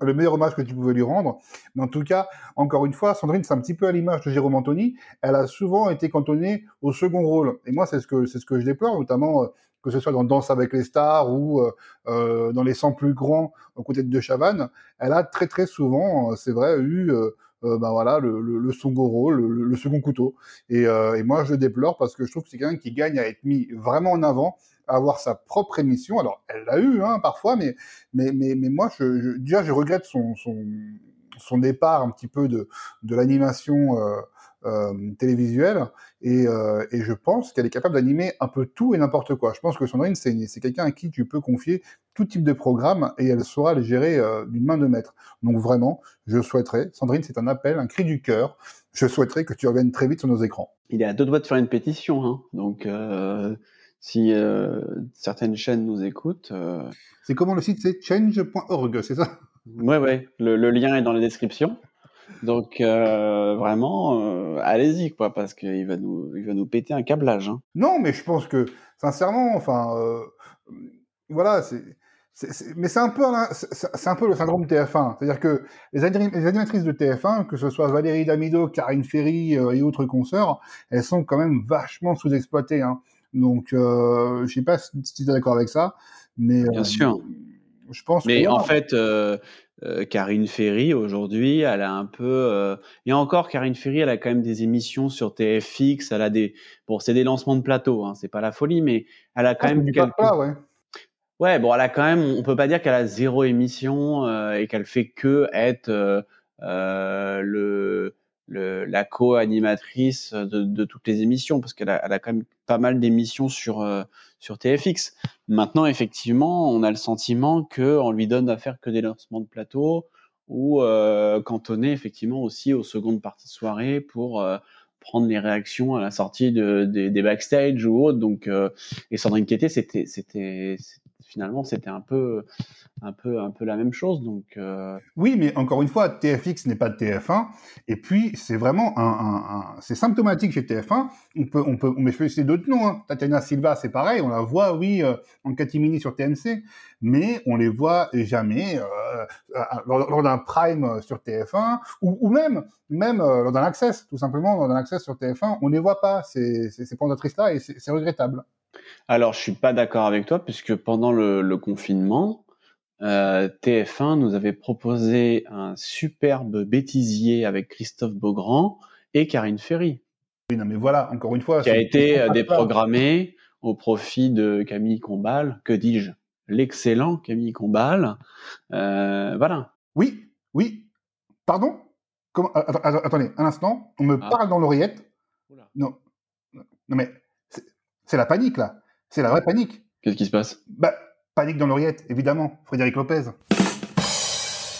le meilleur hommage que tu pouvais lui rendre, mais en tout cas, encore une fois, Sandrine, c'est un petit peu à l'image de Jérôme Anthony. Elle a souvent été cantonnée au second rôle, et moi, c'est ce que c'est ce que je déplore, notamment que ce soit dans Danse avec les stars ou euh, euh dans Les 100 plus grands aux côtés de Chavannes, elle a très très souvent, euh, c'est vrai, eu euh, ben voilà le, le, le le, second couteau. Et, et, moi je déplore parce que je trouve que c'est quelqu'un qui gagne à être mis vraiment en avant, à avoir sa propre émission. Alors elle l'a eu hein, parfois, mais mais mais, mais moi je, déjà je regrette son, son départ un petit peu de de l'animation euh, euh, télévisuelle et, euh, et, je pense qu'elle est capable d'animer un peu tout et n'importe quoi. Je pense que Sandrine, c'est quelqu'un à qui tu peux confier tout type de programme et elle saura le gérer euh, d'une main de maître. Donc vraiment, je souhaiterais, Sandrine, c'est un appel, un cri du cœur, je souhaiterais que tu reviennes très vite sur nos écrans. Il est à deux doigts de faire une pétition, hein. donc euh, si euh, certaines chaînes nous écoutent. C'est comment le site C'est change.org, c'est ça? Ouais, ouais, le, le, lien est dans la description. Donc vraiment, allez-y quoi, parce qu'il va nous, il va nous péter un câblage. Hein. Non, mais je pense que sincèrement, enfin, voilà, c'est. Mais c'est un peu, c'est un peu le syndrome TF1. C'est-à-dire que les, les, animatrices de TF1, que ce soit Valérie Damido, Karine Ferry euh, et autres consoeurs, elles sont quand même vachement sous-exploitées. Hein. Donc, euh, je sais pas si tu es d'accord avec ça, mais bien sûr. Je pense. Mais en fait, euh, Karine Ferry aujourd'hui, elle a un peu euh... et encore Karine Ferry, elle a quand même des émissions sur TFX, elle a des bon, c'est des lancements de plateau, hein, c'est pas la folie, mais elle a quand ah, même quelques... pas, ouais. Ouais, bon, elle a quand même, on peut pas dire qu'elle a zéro émission euh, et qu'elle fait que être euh, euh, le le, la co-animatrice de, de, toutes les émissions, parce qu'elle a, elle a quand même pas mal d'émissions sur, euh, sur TFX. Maintenant, effectivement, on a le sentiment qu'on lui donne à faire que des lancements de plateau ou euh, cantonné effectivement aussi aux secondes parties de soirée pour prendre les réactions à la sortie de, de, des backstage ou autres. Donc, euh, et Sandrine Quété, c'était, c'était, finalement, c'était un peu, un peu, un peu la même chose. Donc, euh... oui, mais encore une fois, TFX n'est pas de TF1. Et puis, c'est vraiment un, c'est symptomatique chez TF1. On peut, on peut, mais c'est d'autres noms. Hein. Tatiana Silva, c'est pareil. On la voit, oui, euh, en catimini sur TMC, mais on les voit jamais euh, lors, d'un prime sur TF1 ou, même, même lors d'un access, tout simplement, lors d'un access sur TF1, on les voit pas. C'est, ces, ces présentatrices-là et c'est regrettable. Alors, je suis pas d'accord avec toi, puisque pendant le, le confinement, euh, TF1 nous avait proposé un superbe bêtisier avec Christophe Beaugrand et Karine Ferry. Oui, non, mais voilà, encore une fois. Qui a été euh, déprogrammé au profit de Camille Combal, que dis-je L'excellent Camille Combal. Euh, voilà. Oui, oui. Pardon? Comment... Attendez, un instant. On me ah. parle dans l'oreillette. Non. Non, mais c'est la panique, là. C'est la vraie panique. Qu'est-ce qui se passe? Bah, panique dans l'oreillette, évidemment. Frédéric Lopez.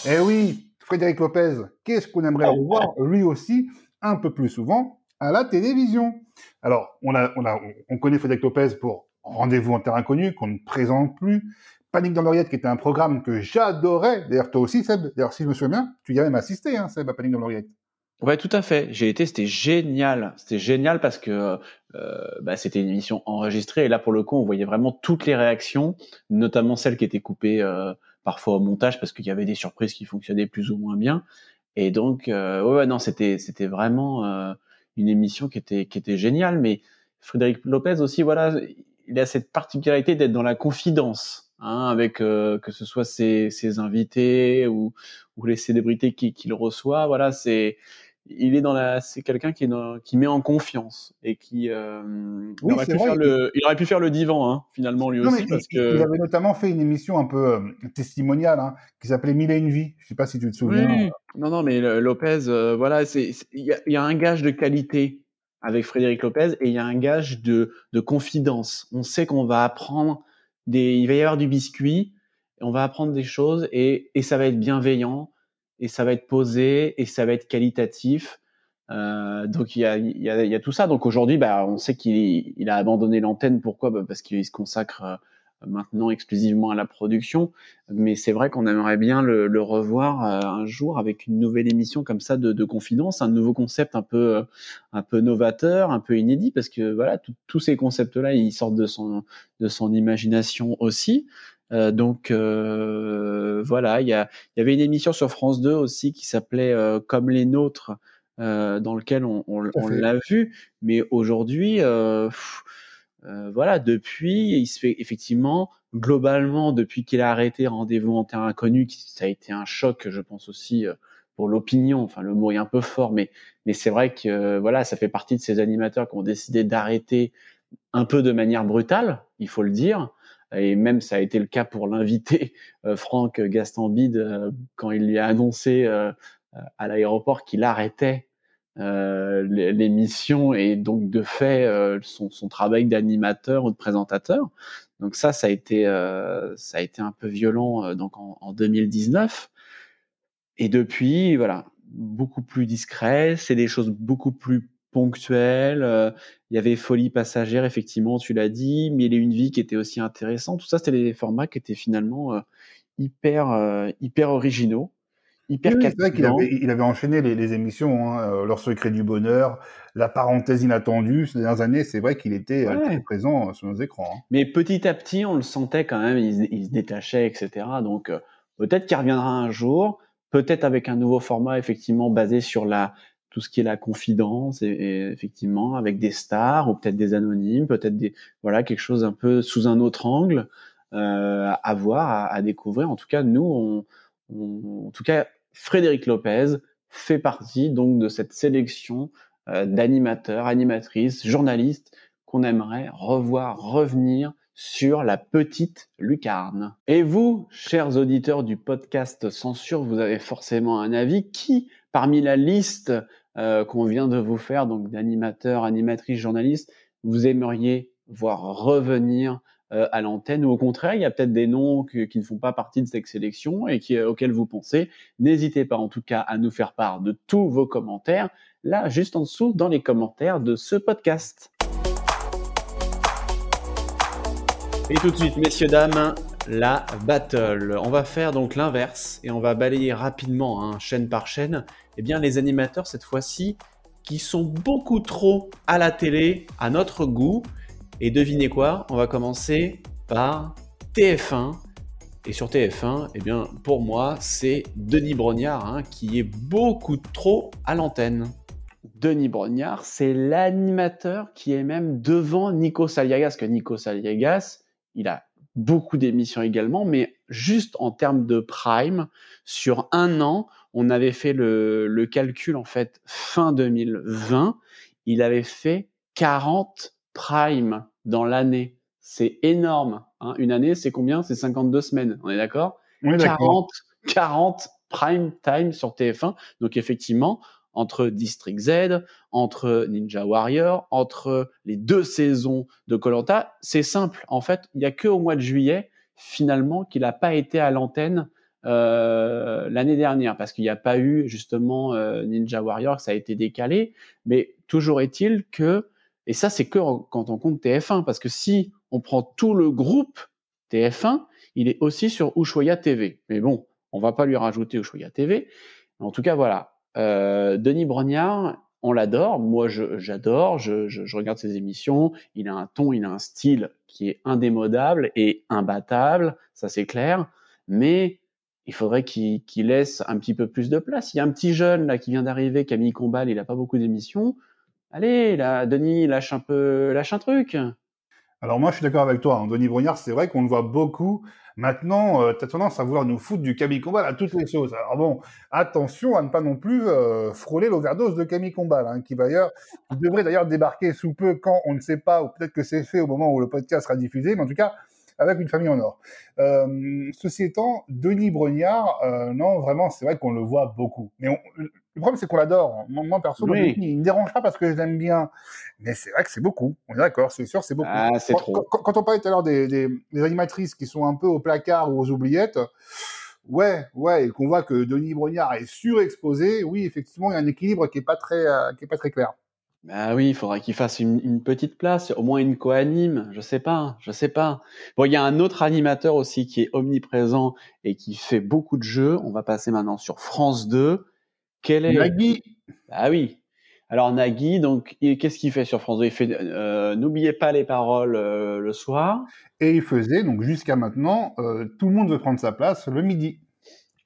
Eh oui, Frédéric Lopez. Qu'est-ce qu'on aimerait voir, lui aussi, un peu plus souvent à la télévision? Alors, on, a, on, a, on connaît Frédéric Lopez pour Rendez-vous en terre inconnue, qu'on ne présente plus. Panique dans l'oreillette, qui était un programme que j'adorais. D'ailleurs, toi aussi, Seb. D'ailleurs, si je me souviens bien, tu y as même assisté, hein, Seb, à Panique dans l'oreillette. Ouais, tout à fait. J'ai été, c'était génial. C'était génial parce que euh, bah, c'était une émission enregistrée et là pour le coup, on voyait vraiment toutes les réactions, notamment celles qui étaient coupées euh, parfois au montage parce qu'il y avait des surprises qui fonctionnaient plus ou moins bien. Et donc, euh, ouais, non, c'était c'était vraiment euh, une émission qui était qui était géniale. Mais Frédéric Lopez aussi, voilà, il a cette particularité d'être dans la confidence. Hein, avec euh, que ce soit ses, ses invités ou, ou les célébrités qu'il qui reçoit, voilà, c'est il est dans la, c'est quelqu'un qui est dans, qui met en confiance et qui, euh, Oui, il, aurait pu faire le, il aurait pu faire le divan, hein, finalement lui Non, aussi, mais parce il, que. il avait notamment fait une émission un peu euh, testimoniale hein, qui s'appelait Mille et une vies. Je sais pas si tu te souviens. Oui. Non, non, mais le- Lopez, euh, voilà, c'est, c'est- il y a, il y a un gage de qualité avec Frédéric Lopez et il y a un gage de, de confidence. On sait qu'on va apprendre des, il va y avoir du biscuit, on va apprendre des choses et, et ça va être bienveillant et ça va être posé et ça va être qualitatif. Euh, donc il y a, tout ça. Donc aujourd'hui, bah, on sait qu'il il a abandonné l'antenne. Pourquoi? Bah, Parce qu'il se consacre euh, maintenant exclusivement à la production. Mais c'est vrai qu'on aimerait bien le, revoir euh, un jour avec une nouvelle émission comme ça de, de confidence, un nouveau concept un peu, novateur, un peu inédit, parce que voilà, tous ces concepts-là, ils sortent de son imagination aussi. Euh, donc euh, voilà, il y, a, il y avait une émission sur France 2 aussi qui s'appelait euh, Comme les nôtres, euh, dans lequel on, on, l'a vu, mais aujourd'hui, euh, euh, voilà, depuis, il se fait effectivement, globalement, depuis qu'il a arrêté Rendez-vous en terrain inconnu, qui- ça a été un choc, je pense aussi, euh, pour l'opinion. Enfin, le mot est un peu fort, mais, mais c'est vrai que euh, voilà, ça fait partie de ces animateurs qui ont décidé d'arrêter un peu de manière brutale, il faut le dire. Et même ça a été le cas pour l'invité euh, Franck Gastambide euh, quand il lui a annoncé euh, à l'aéroport qu'il arrêtait l'émission et donc de fait son, travail d'animateur ou de présentateur. Donc ça, ça a été, ça a été un peu violent donc en, en 2019. Et depuis, voilà, beaucoup plus discret, c'est des choses beaucoup plus ponctuelles. euh, Il y avait Folie passagère, effectivement, tu l'as dit, Mille et une vie qui était aussi intéressant. Tout ça, c'était des formats qui étaient finalement euh, hyper, euh, hyper originaux, hyper Oui, c'est vrai qu'il avait, il avait enchaîné les, les émissions, hein, Leur secret du bonheur, La parenthèse inattendue. Ces dernières années, c'est vrai qu'il était Ouais. très présent sur nos écrans. hein. Mais petit à petit, on le sentait quand même, il, se- il se détachait, etc. Donc peut-être qu'il reviendra un jour, peut-être avec un nouveau format, effectivement, basé sur la tout ce qui est la confidence, et, effectivement, avec des stars, ou peut-être des anonymes, peut-être des voilà quelque chose un peu sous un autre angle euh, à voir, à, découvrir. En tout cas, nous, on- en tout cas, Frédéric Lopez fait partie donc de cette sélection euh, d'animateurs, animatrices, journalistes qu'on aimerait revoir revenir sur la petite lucarne. Et vous, chers auditeurs du podcast Censure, vous avez forcément un avis. Qui, parmi la liste euh, qu'on vient de vous faire, donc d'animateurs, animatrices, journalistes, vous aimeriez voir revenir euh, à l'antenne ou au contraire, il y a peut-être des noms qui ne font pas partie de cette sélection et qui, euh, auxquels vous pensez. N'hésitez pas en tout cas à nous faire part de tous vos commentaires, là juste en dessous dans les commentaires de ce podcast. Et tout de suite, messieurs, dames, la battle. On va faire donc l'inverse et on va balayer rapidement, hein, chaîne par chaîne, eh bien, les animateurs cette fois-ci qui sont beaucoup trop à la télé, à notre goût. Et devinez quoi? On va commencer par TF1. Et sur TF1, eh bien, pour moi, c'est Denis Brognard hein, qui est beaucoup trop à l'antenne. Denis Brognard, c'est l'animateur qui est même devant Nico Saliagas, que Nico Saliagas, il a beaucoup d'émissions également, mais juste en termes de prime, sur un an, on avait fait le, le calcul en fait fin 2020, il avait fait 40 prime dans l'année. C'est énorme. Hein. Une année, c'est combien? C'est 52 semaines, on est d'accord? On est d'accord. 40, 40 prime time sur TF1. Donc effectivement, entre District Z, entre Ninja Warrior, entre les deux saisons de Colanta, c'est simple. En fait, il n'y a que au mois de juillet, finalement, qu'il n'a pas été à l'antenne euh, l'année dernière, parce qu'il n'y a pas eu justement euh, Ninja Warrior, ça a été décalé. Mais toujours est-il que, et ça c'est que quand on compte TF1, parce que si on prend tout le groupe TF1, il est aussi sur Ushuaïa TV. Mais bon, on va pas lui rajouter Ushuaïa TV. En tout cas, voilà. Euh, Denis Brognard, on l'adore. Moi, j'adore. Je regarde ses émissions. Il a un ton, il a un style qui est indémodable et imbattable. Ça, c'est clair. Mais il faudrait qu'il laisse un petit peu plus de place. Il y a un petit jeune là qui vient d'arriver, Camille Combal. Il a pas beaucoup d'émissions. Allez, là, Denis, lâche un peu, lâche un truc. Alors moi, je suis d'accord avec toi. Hein. Denis Brognard, c'est vrai qu'on le voit beaucoup. Maintenant, euh, tu as tendance à vouloir nous foutre du Camille Combal à toutes les choses. Alors bon, attention à ne pas non plus euh, frôler l'overdose de Camille Combal, hein, qui, d'ailleurs, devrait d'ailleurs débarquer sous peu quand on ne sait pas, ou peut-être que c'est fait au moment où le podcast sera diffusé, mais en tout cas, avec une famille en or. Euh, ceci étant, Denis Brognard, euh, non, vraiment, c'est vrai qu'on le voit beaucoup. Mais on, le problème, c'est qu'on l'adore. Moi, perso, il ne me dérange pas parce que je l'aime bien. Mais c'est vrai que c'est beaucoup. On est d'accord, c'est sûr, c'est beaucoup. Ah, c'est quand, trop. Quand, on parlait tout à l'heure des, des, des, animatrices qui sont un peu au placard ou aux oubliettes, ouais, ouais, et qu'on voit que Denis Brognard est surexposé, oui, effectivement, il y a un équilibre qui est pas très, euh, qui est pas très clair. Bah oui, il faudrait qu'il fasse une, une, petite place, au moins une co-anime, je sais pas, je sais pas. Bon, il y a un autre animateur aussi qui est omniprésent et qui fait beaucoup de jeux. On va passer maintenant sur France 2. Quel est Nagui. Ah oui. Alors Nagui, donc qu'est-ce qu'il fait sur France 2 Il fait euh, n'oubliez pas les paroles euh, le soir. Et il faisait donc jusqu'à maintenant, euh, tout le monde veut prendre sa place le midi.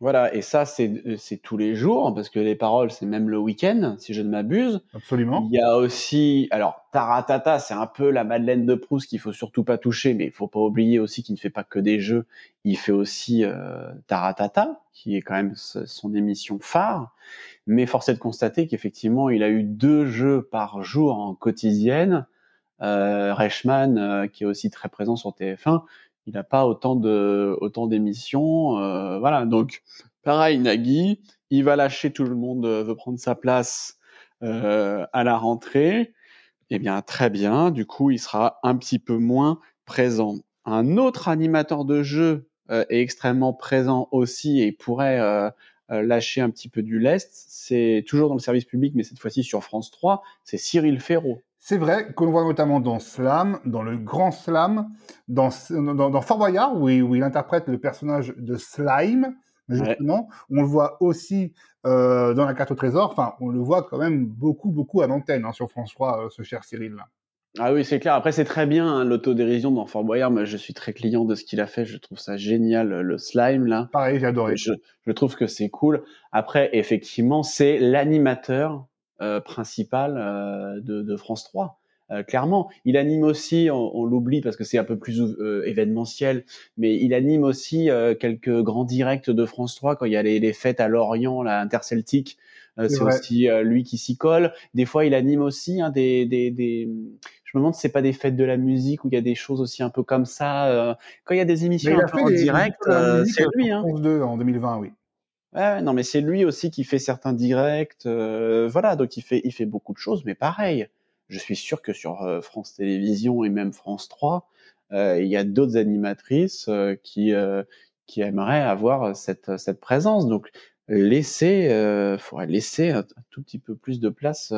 Voilà, et ça, c'est tous les jours, parce que les paroles, c'est même le week-end, si je ne m'abuse. Absolument. Il y a aussi, alors, Taratata, c'est un peu la Madeleine de Proust qu'il faut surtout pas toucher, mais il faut pas oublier aussi qu'il ne fait pas que des jeux, il fait aussi euh, Taratata, qui est quand même son émission phare. Mais force est de constater qu'effectivement, il a eu deux jeux par jour en quotidienne. Euh, Reichmann, euh, qui est aussi très présent sur TF1, il n'a pas autant d'émissions. Euh, voilà, donc pareil, Nagui, il va lâcher tout le monde, euh, veut prendre sa place euh, à la rentrée. Eh bien, très bien. Du coup, il sera un petit peu moins présent. Un autre animateur de jeu est extrêmement présent aussi et pourrait lâcher un petit peu du lest. C'est toujours dans le service public, mais cette fois-ci sur France 3. C'est Cyril Ferraud. C'est vrai qu'on le voit notamment dans Slam, dans le grand Slam, dans, dans, dans Fort Boyard, où il, où il, interprète le personnage de Slime, justement. Ouais. On le voit aussi euh, dans La carte au trésor. Enfin, on le voit quand même beaucoup, beaucoup à l'antenne hein, sur France 3, euh, ce cher Cyril. -là. Ah oui, c'est clair. Après, c'est très bien hein, l'autodérision dans Fort Boyard. Moi, je suis très client de ce qu'il a fait. Je trouve ça génial, le slime là. Pareil, j'ai adoré. Je, je, trouve que c'est cool. Après, effectivement, c'est l'animateur principal euh, de, de, France 3. Euh, clairement, il anime aussi, on, on l'oublie parce que c'est un peu plus euh, événementiel, mais il anime aussi euh, quelques grands directs de France 3 quand il y a les, les fêtes à Lorient, la interceltique. c'est aussi lui qui s'y colle. Des fois, il anime aussi hein, des, des, des, je me demande si c'est pas des fêtes de la musique où il y a des choses aussi un peu comme ça. quand il y a des émissions un peu en direct, c'est lui. Hein. 2 en 2020, oui. Ouais, non, mais c'est lui aussi qui fait certains directs. Euh, voilà, donc il fait, il fait beaucoup de choses, mais pareil. Je suis sûr que sur euh, France Télévisions et même France 3, euh, il y a d'autres animatrices euh, qui, qui aimeraient avoir cette, cette présence. Donc, laisser, euh, faudrait laisser un, un, tout petit peu plus de place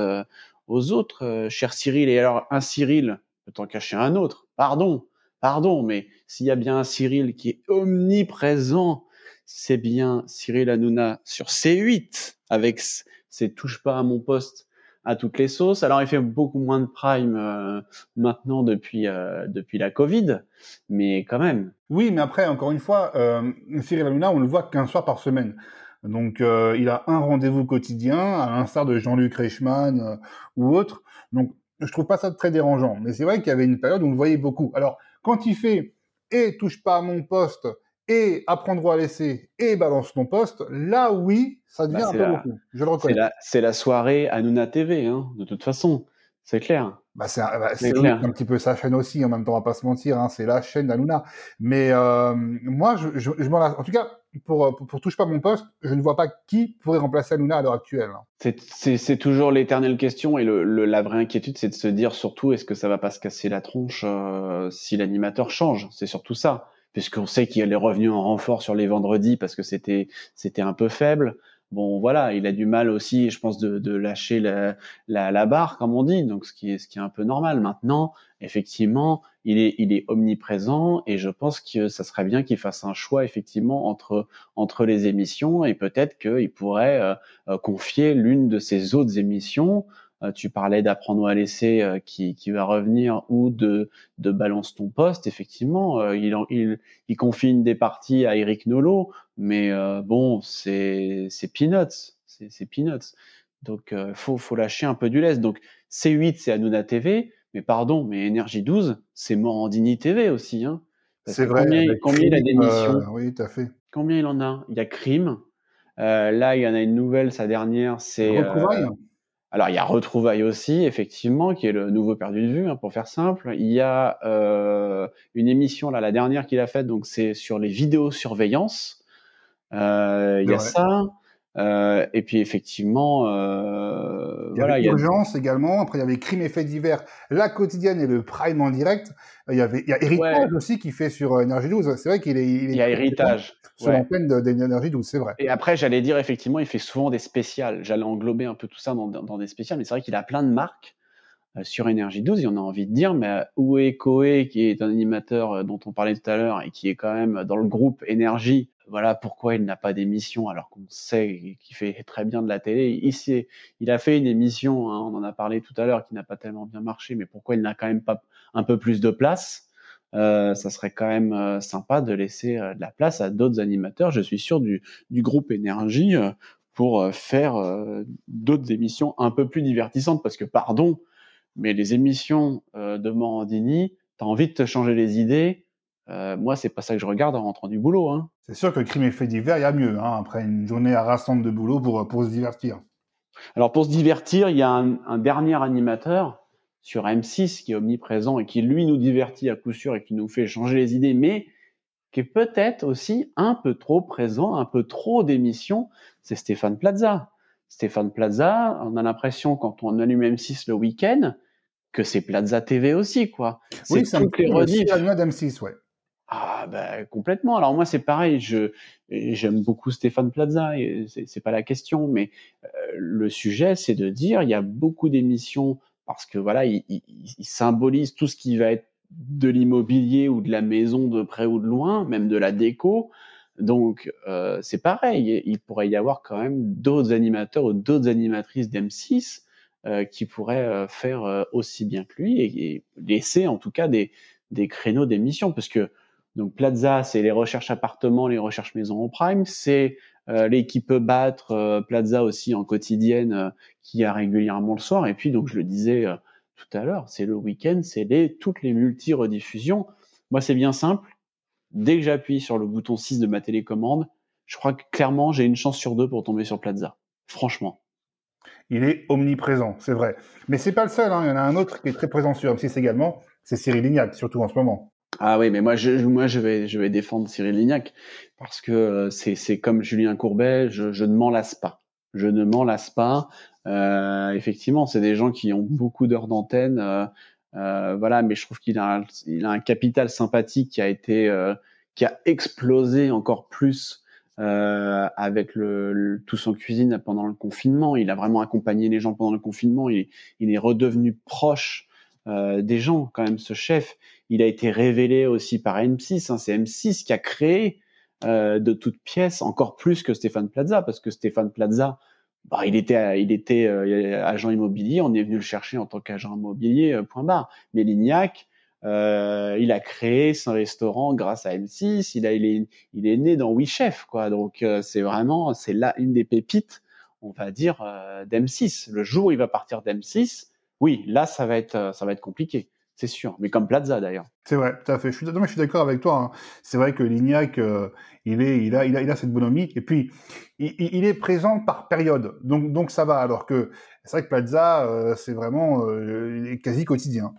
aux autres, cher Cyril. Et alors, un Cyril peut en cacher un autre. Pardon, pardon, mais s'il y a bien un Cyril qui est omniprésent, c'est bien Cyril Hanouna sur C8 avec ses touche pas à mon poste à toutes les sauces. Alors il fait beaucoup moins de prime euh, maintenant depuis euh, depuis la Covid, mais quand même. Oui, mais après encore une fois, euh, Cyril Hanouna, on le voit qu'un soir par semaine. Donc euh, il a un rendez-vous quotidien, à l'instar de Jean-Luc Reichmann ou autre. Donc je trouve pas ça très dérangeant. Mais c'est vrai qu'il y avait une période où on le voyait beaucoup. Alors quand il fait et touche pas à mon poste et apprendre à laisser et balance ton poste, là oui, ça devient bah, un peu la, beaucoup. Je le reconnais. C'est la, la, soirée Hanouna TV, hein, de toute façon. C'est clair. Bah c'est bah, un, un petit peu sa chaîne aussi, en même temps, on va pas se mentir, hein, c'est la chaîne d'Hanouna. Mais euh, moi, je, je, je m'en En tout cas, pour, pour, pour, Touche pas mon poste, je ne vois pas qui pourrait remplacer Hanouna à l'heure actuelle. C'est toujours l'éternelle question et le, le, la vraie inquiétude, c'est de se dire surtout, est-ce que ça va pas se casser la tronche euh, si l'animateur change? C'est surtout ça puisqu'on sait qu'il est revenu en renfort sur les vendredis parce que c'était c'était un peu faible. Bon, voilà, il a du mal aussi, je pense, de, de lâcher la, la, la, barre, comme on dit, donc ce qui est ce qui est un peu normal. Maintenant, effectivement, il est il est omniprésent et je pense que ça serait bien qu'il fasse un choix effectivement entre entre les émissions et peut-être qu'il pourrait euh, confier l'une de ses autres émissions euh, tu parlais d'apprendre à laisser euh, qui, qui, va revenir ou de, de balance ton poste. Effectivement, euh, il, il, il, confine des parties à Eric Nolot, mais bon, c'est peanuts, c'est peanuts. Donc, il faut, faut lâcher un peu du lest. Donc, C8, c'est Hanouna TV. mais pardon, mais Énergie 12, c'est Morandini TV aussi. Hein, c'est vrai. Combien, combien il a d'émissions euh, Oui, tout à fait. Combien il en a? Il y a Crime. Euh, là, il y en a une nouvelle, sa dernière, c'est. Retrouvailles alors, il y a Retrouvailles aussi, effectivement, qui est le nouveau perdu de vue, hein, pour faire simple. Il y a euh, une émission, là, la dernière qu'il a faite, donc c'est sur les vidéosurveillance. Euh, il y a ça. Euh, et puis effectivement, euh, il y avait Urgence également. Après, il y avait Crime et Faits divers, La Quotidienne et le Prime en direct. Il y avait il y a Héritage aussi qui fait sur Énergie 12. C'est vrai qu'il est, il, il y a Héritage sur ouais. l'antenne d'Énergie 12, c'est vrai. Et après, j'allais dire effectivement, il fait souvent des spéciales. J'allais englober un peu tout ça dans, dans, des spéciales, mais c'est vrai qu'il a plein de marques euh, sur Énergie 12. Il y en a envie de dire, mais où est Koé, qui est un animateur euh, dont on parlait tout à l'heure et qui est quand même dans le groupe Énergie voilà pourquoi il n'a pas d'émission alors qu'on sait qu'il fait très bien de la télé. Ici, il a fait une émission, hein, on en a parlé tout à l'heure, qui n'a pas tellement bien marché, mais pourquoi il n'a quand même pas un peu plus de place euh, ça serait quand même euh, sympa de laisser euh, de la place à d'autres animateurs, je suis sûr, du, groupe Énergie euh, pour euh, faire d'autres émissions un peu plus divertissantes. Parce que, pardon, mais les émissions de Morandini, tu as envie de te changer les idées, euh, moi, c'est pas ça que je regarde en rentrant du boulot. Hein. C'est sûr que crime et fait divers, il y a mieux, hein, après une journée harassante de boulot pour, pour se divertir. Alors, pour se divertir, il y a un, un, dernier animateur sur M6 qui est omniprésent et qui, lui, nous divertit à coup sûr et qui nous fait changer les idées, mais qui est peut-être aussi un peu trop présent, un peu trop d'émissions, c'est Stéphane Plaza. Stéphane Plaza, on a l'impression, quand on allume M6 le week-end, que c'est Plaza TV aussi, quoi. Oui, c'est toutes les rediffs. M6, ouais. Ah ben complètement. Alors moi c'est pareil, je j'aime beaucoup Stéphane Plaza et c'est pas la question, mais euh, le sujet c'est de dire il y a beaucoup d'émissions parce que voilà il, il, il, symbolise tout ce qui va être de l'immobilier ou de la maison de près ou de loin, même de la déco. Donc euh, c'est pareil, il pourrait y avoir quand même d'autres animateurs ou d'autres animatrices d'M6 euh, qui pourraient euh, faire aussi bien que lui et, laisser en tout cas des, des créneaux d'émissions parce que donc Plaza, c'est les recherches appartements, les recherches maisons en prime. C'est euh, l'équipe battre euh, Plaza aussi en quotidienne qui a régulièrement le soir. Et puis donc je le disais tout à l'heure, c'est le week-end, c'est les toutes les multi-rediffusions. Moi c'est bien simple. Dès que j'appuie sur le bouton 6 de ma télécommande, je crois que clairement j'ai une chance sur deux pour tomber sur Plaza. Franchement. Il est omniprésent, c'est vrai. Mais c'est pas le seul. Hein. Il y en a un autre qui est très présent sur M6 également. C'est Cyril Lignac, surtout en ce moment. Ah oui, mais moi je, moi je vais je vais défendre Cyril Lignac parce que euh, c'est c'est comme Julien Courbet, je, je ne m'en lasse pas. Je ne m'en lasse pas. Euh, effectivement, c'est des gens qui ont beaucoup d'heures d'antenne, euh, euh, voilà. Mais je trouve qu'il a il a un capital sympathique qui a été euh, qui a explosé encore plus euh, avec le, le, tous en cuisine pendant le confinement. Il a vraiment accompagné les gens pendant le confinement. Il, il est redevenu proche euh, des gens quand même ce chef il a été révélé aussi par M6 hein, c'est M6 qui a créé euh, de toutes pièces encore plus que Stéphane Plaza parce que Stéphane Plaza bah, il était euh, agent immobilier. On est venu le chercher en tant qu'agent immobilier euh, point barre. Mais Lignac euh, il a créé son restaurant grâce à M6 il a il est il est né dans Chef quoi. Donc euh, c'est vraiment c'est là une des pépites on va dire d'M6 le jour où il va partir d'M6 oui, là, ça va être, ça va être compliqué, c'est sûr. Mais comme Plaza, d'ailleurs. C'est vrai, tout à fait. Je suis, non, je suis d'accord avec toi. Hein. C'est vrai que Lignac, euh, il, est, il, a, il, a, il a cette bonhomie. Et puis, il, il, est présent par période. Donc, donc ça va. Alors que c'est vrai que Plaza, euh, c'est vraiment euh, quasi quotidien.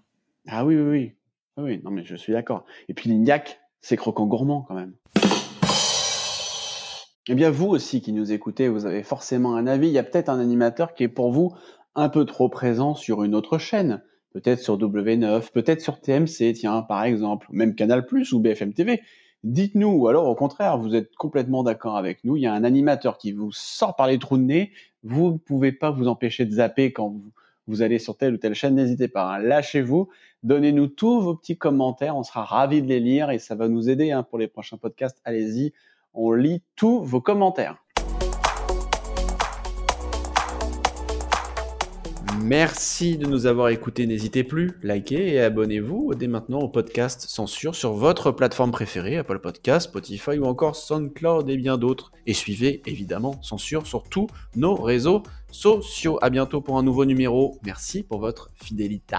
Ah oui, oui, oui. Oui, non, mais je suis d'accord. Et puis, Lignac, c'est croquant gourmand quand même. Eh bien, vous aussi qui nous écoutez, vous avez forcément un avis. Il y a peut-être un animateur qui est pour vous un peu trop présent sur une autre chaîne, peut-être sur W9, peut-être sur TMC, tiens, par exemple, même Canal+, ou BFM TV. Dites-nous, ou alors au contraire, vous êtes complètement d'accord avec nous, il y a un animateur qui vous sort par les trous de nez, vous ne pouvez pas vous empêcher de zapper quand vous, vous allez sur telle ou telle chaîne, n'hésitez pas, hein, lâchez-vous, donnez-nous tous vos petits commentaires, on sera ravis de les lire et ça va nous aider hein, pour les prochains podcasts, allez-y, on lit tous vos commentaires. Merci de nous avoir écoutés. N'hésitez plus, likez et abonnez-vous dès maintenant au podcast Censure sur votre plateforme préférée, Apple Podcast, Spotify ou encore SoundCloud et bien d'autres. Et suivez évidemment Censure sur tous nos réseaux sociaux. À bientôt pour un nouveau numéro. Merci pour votre fidélité.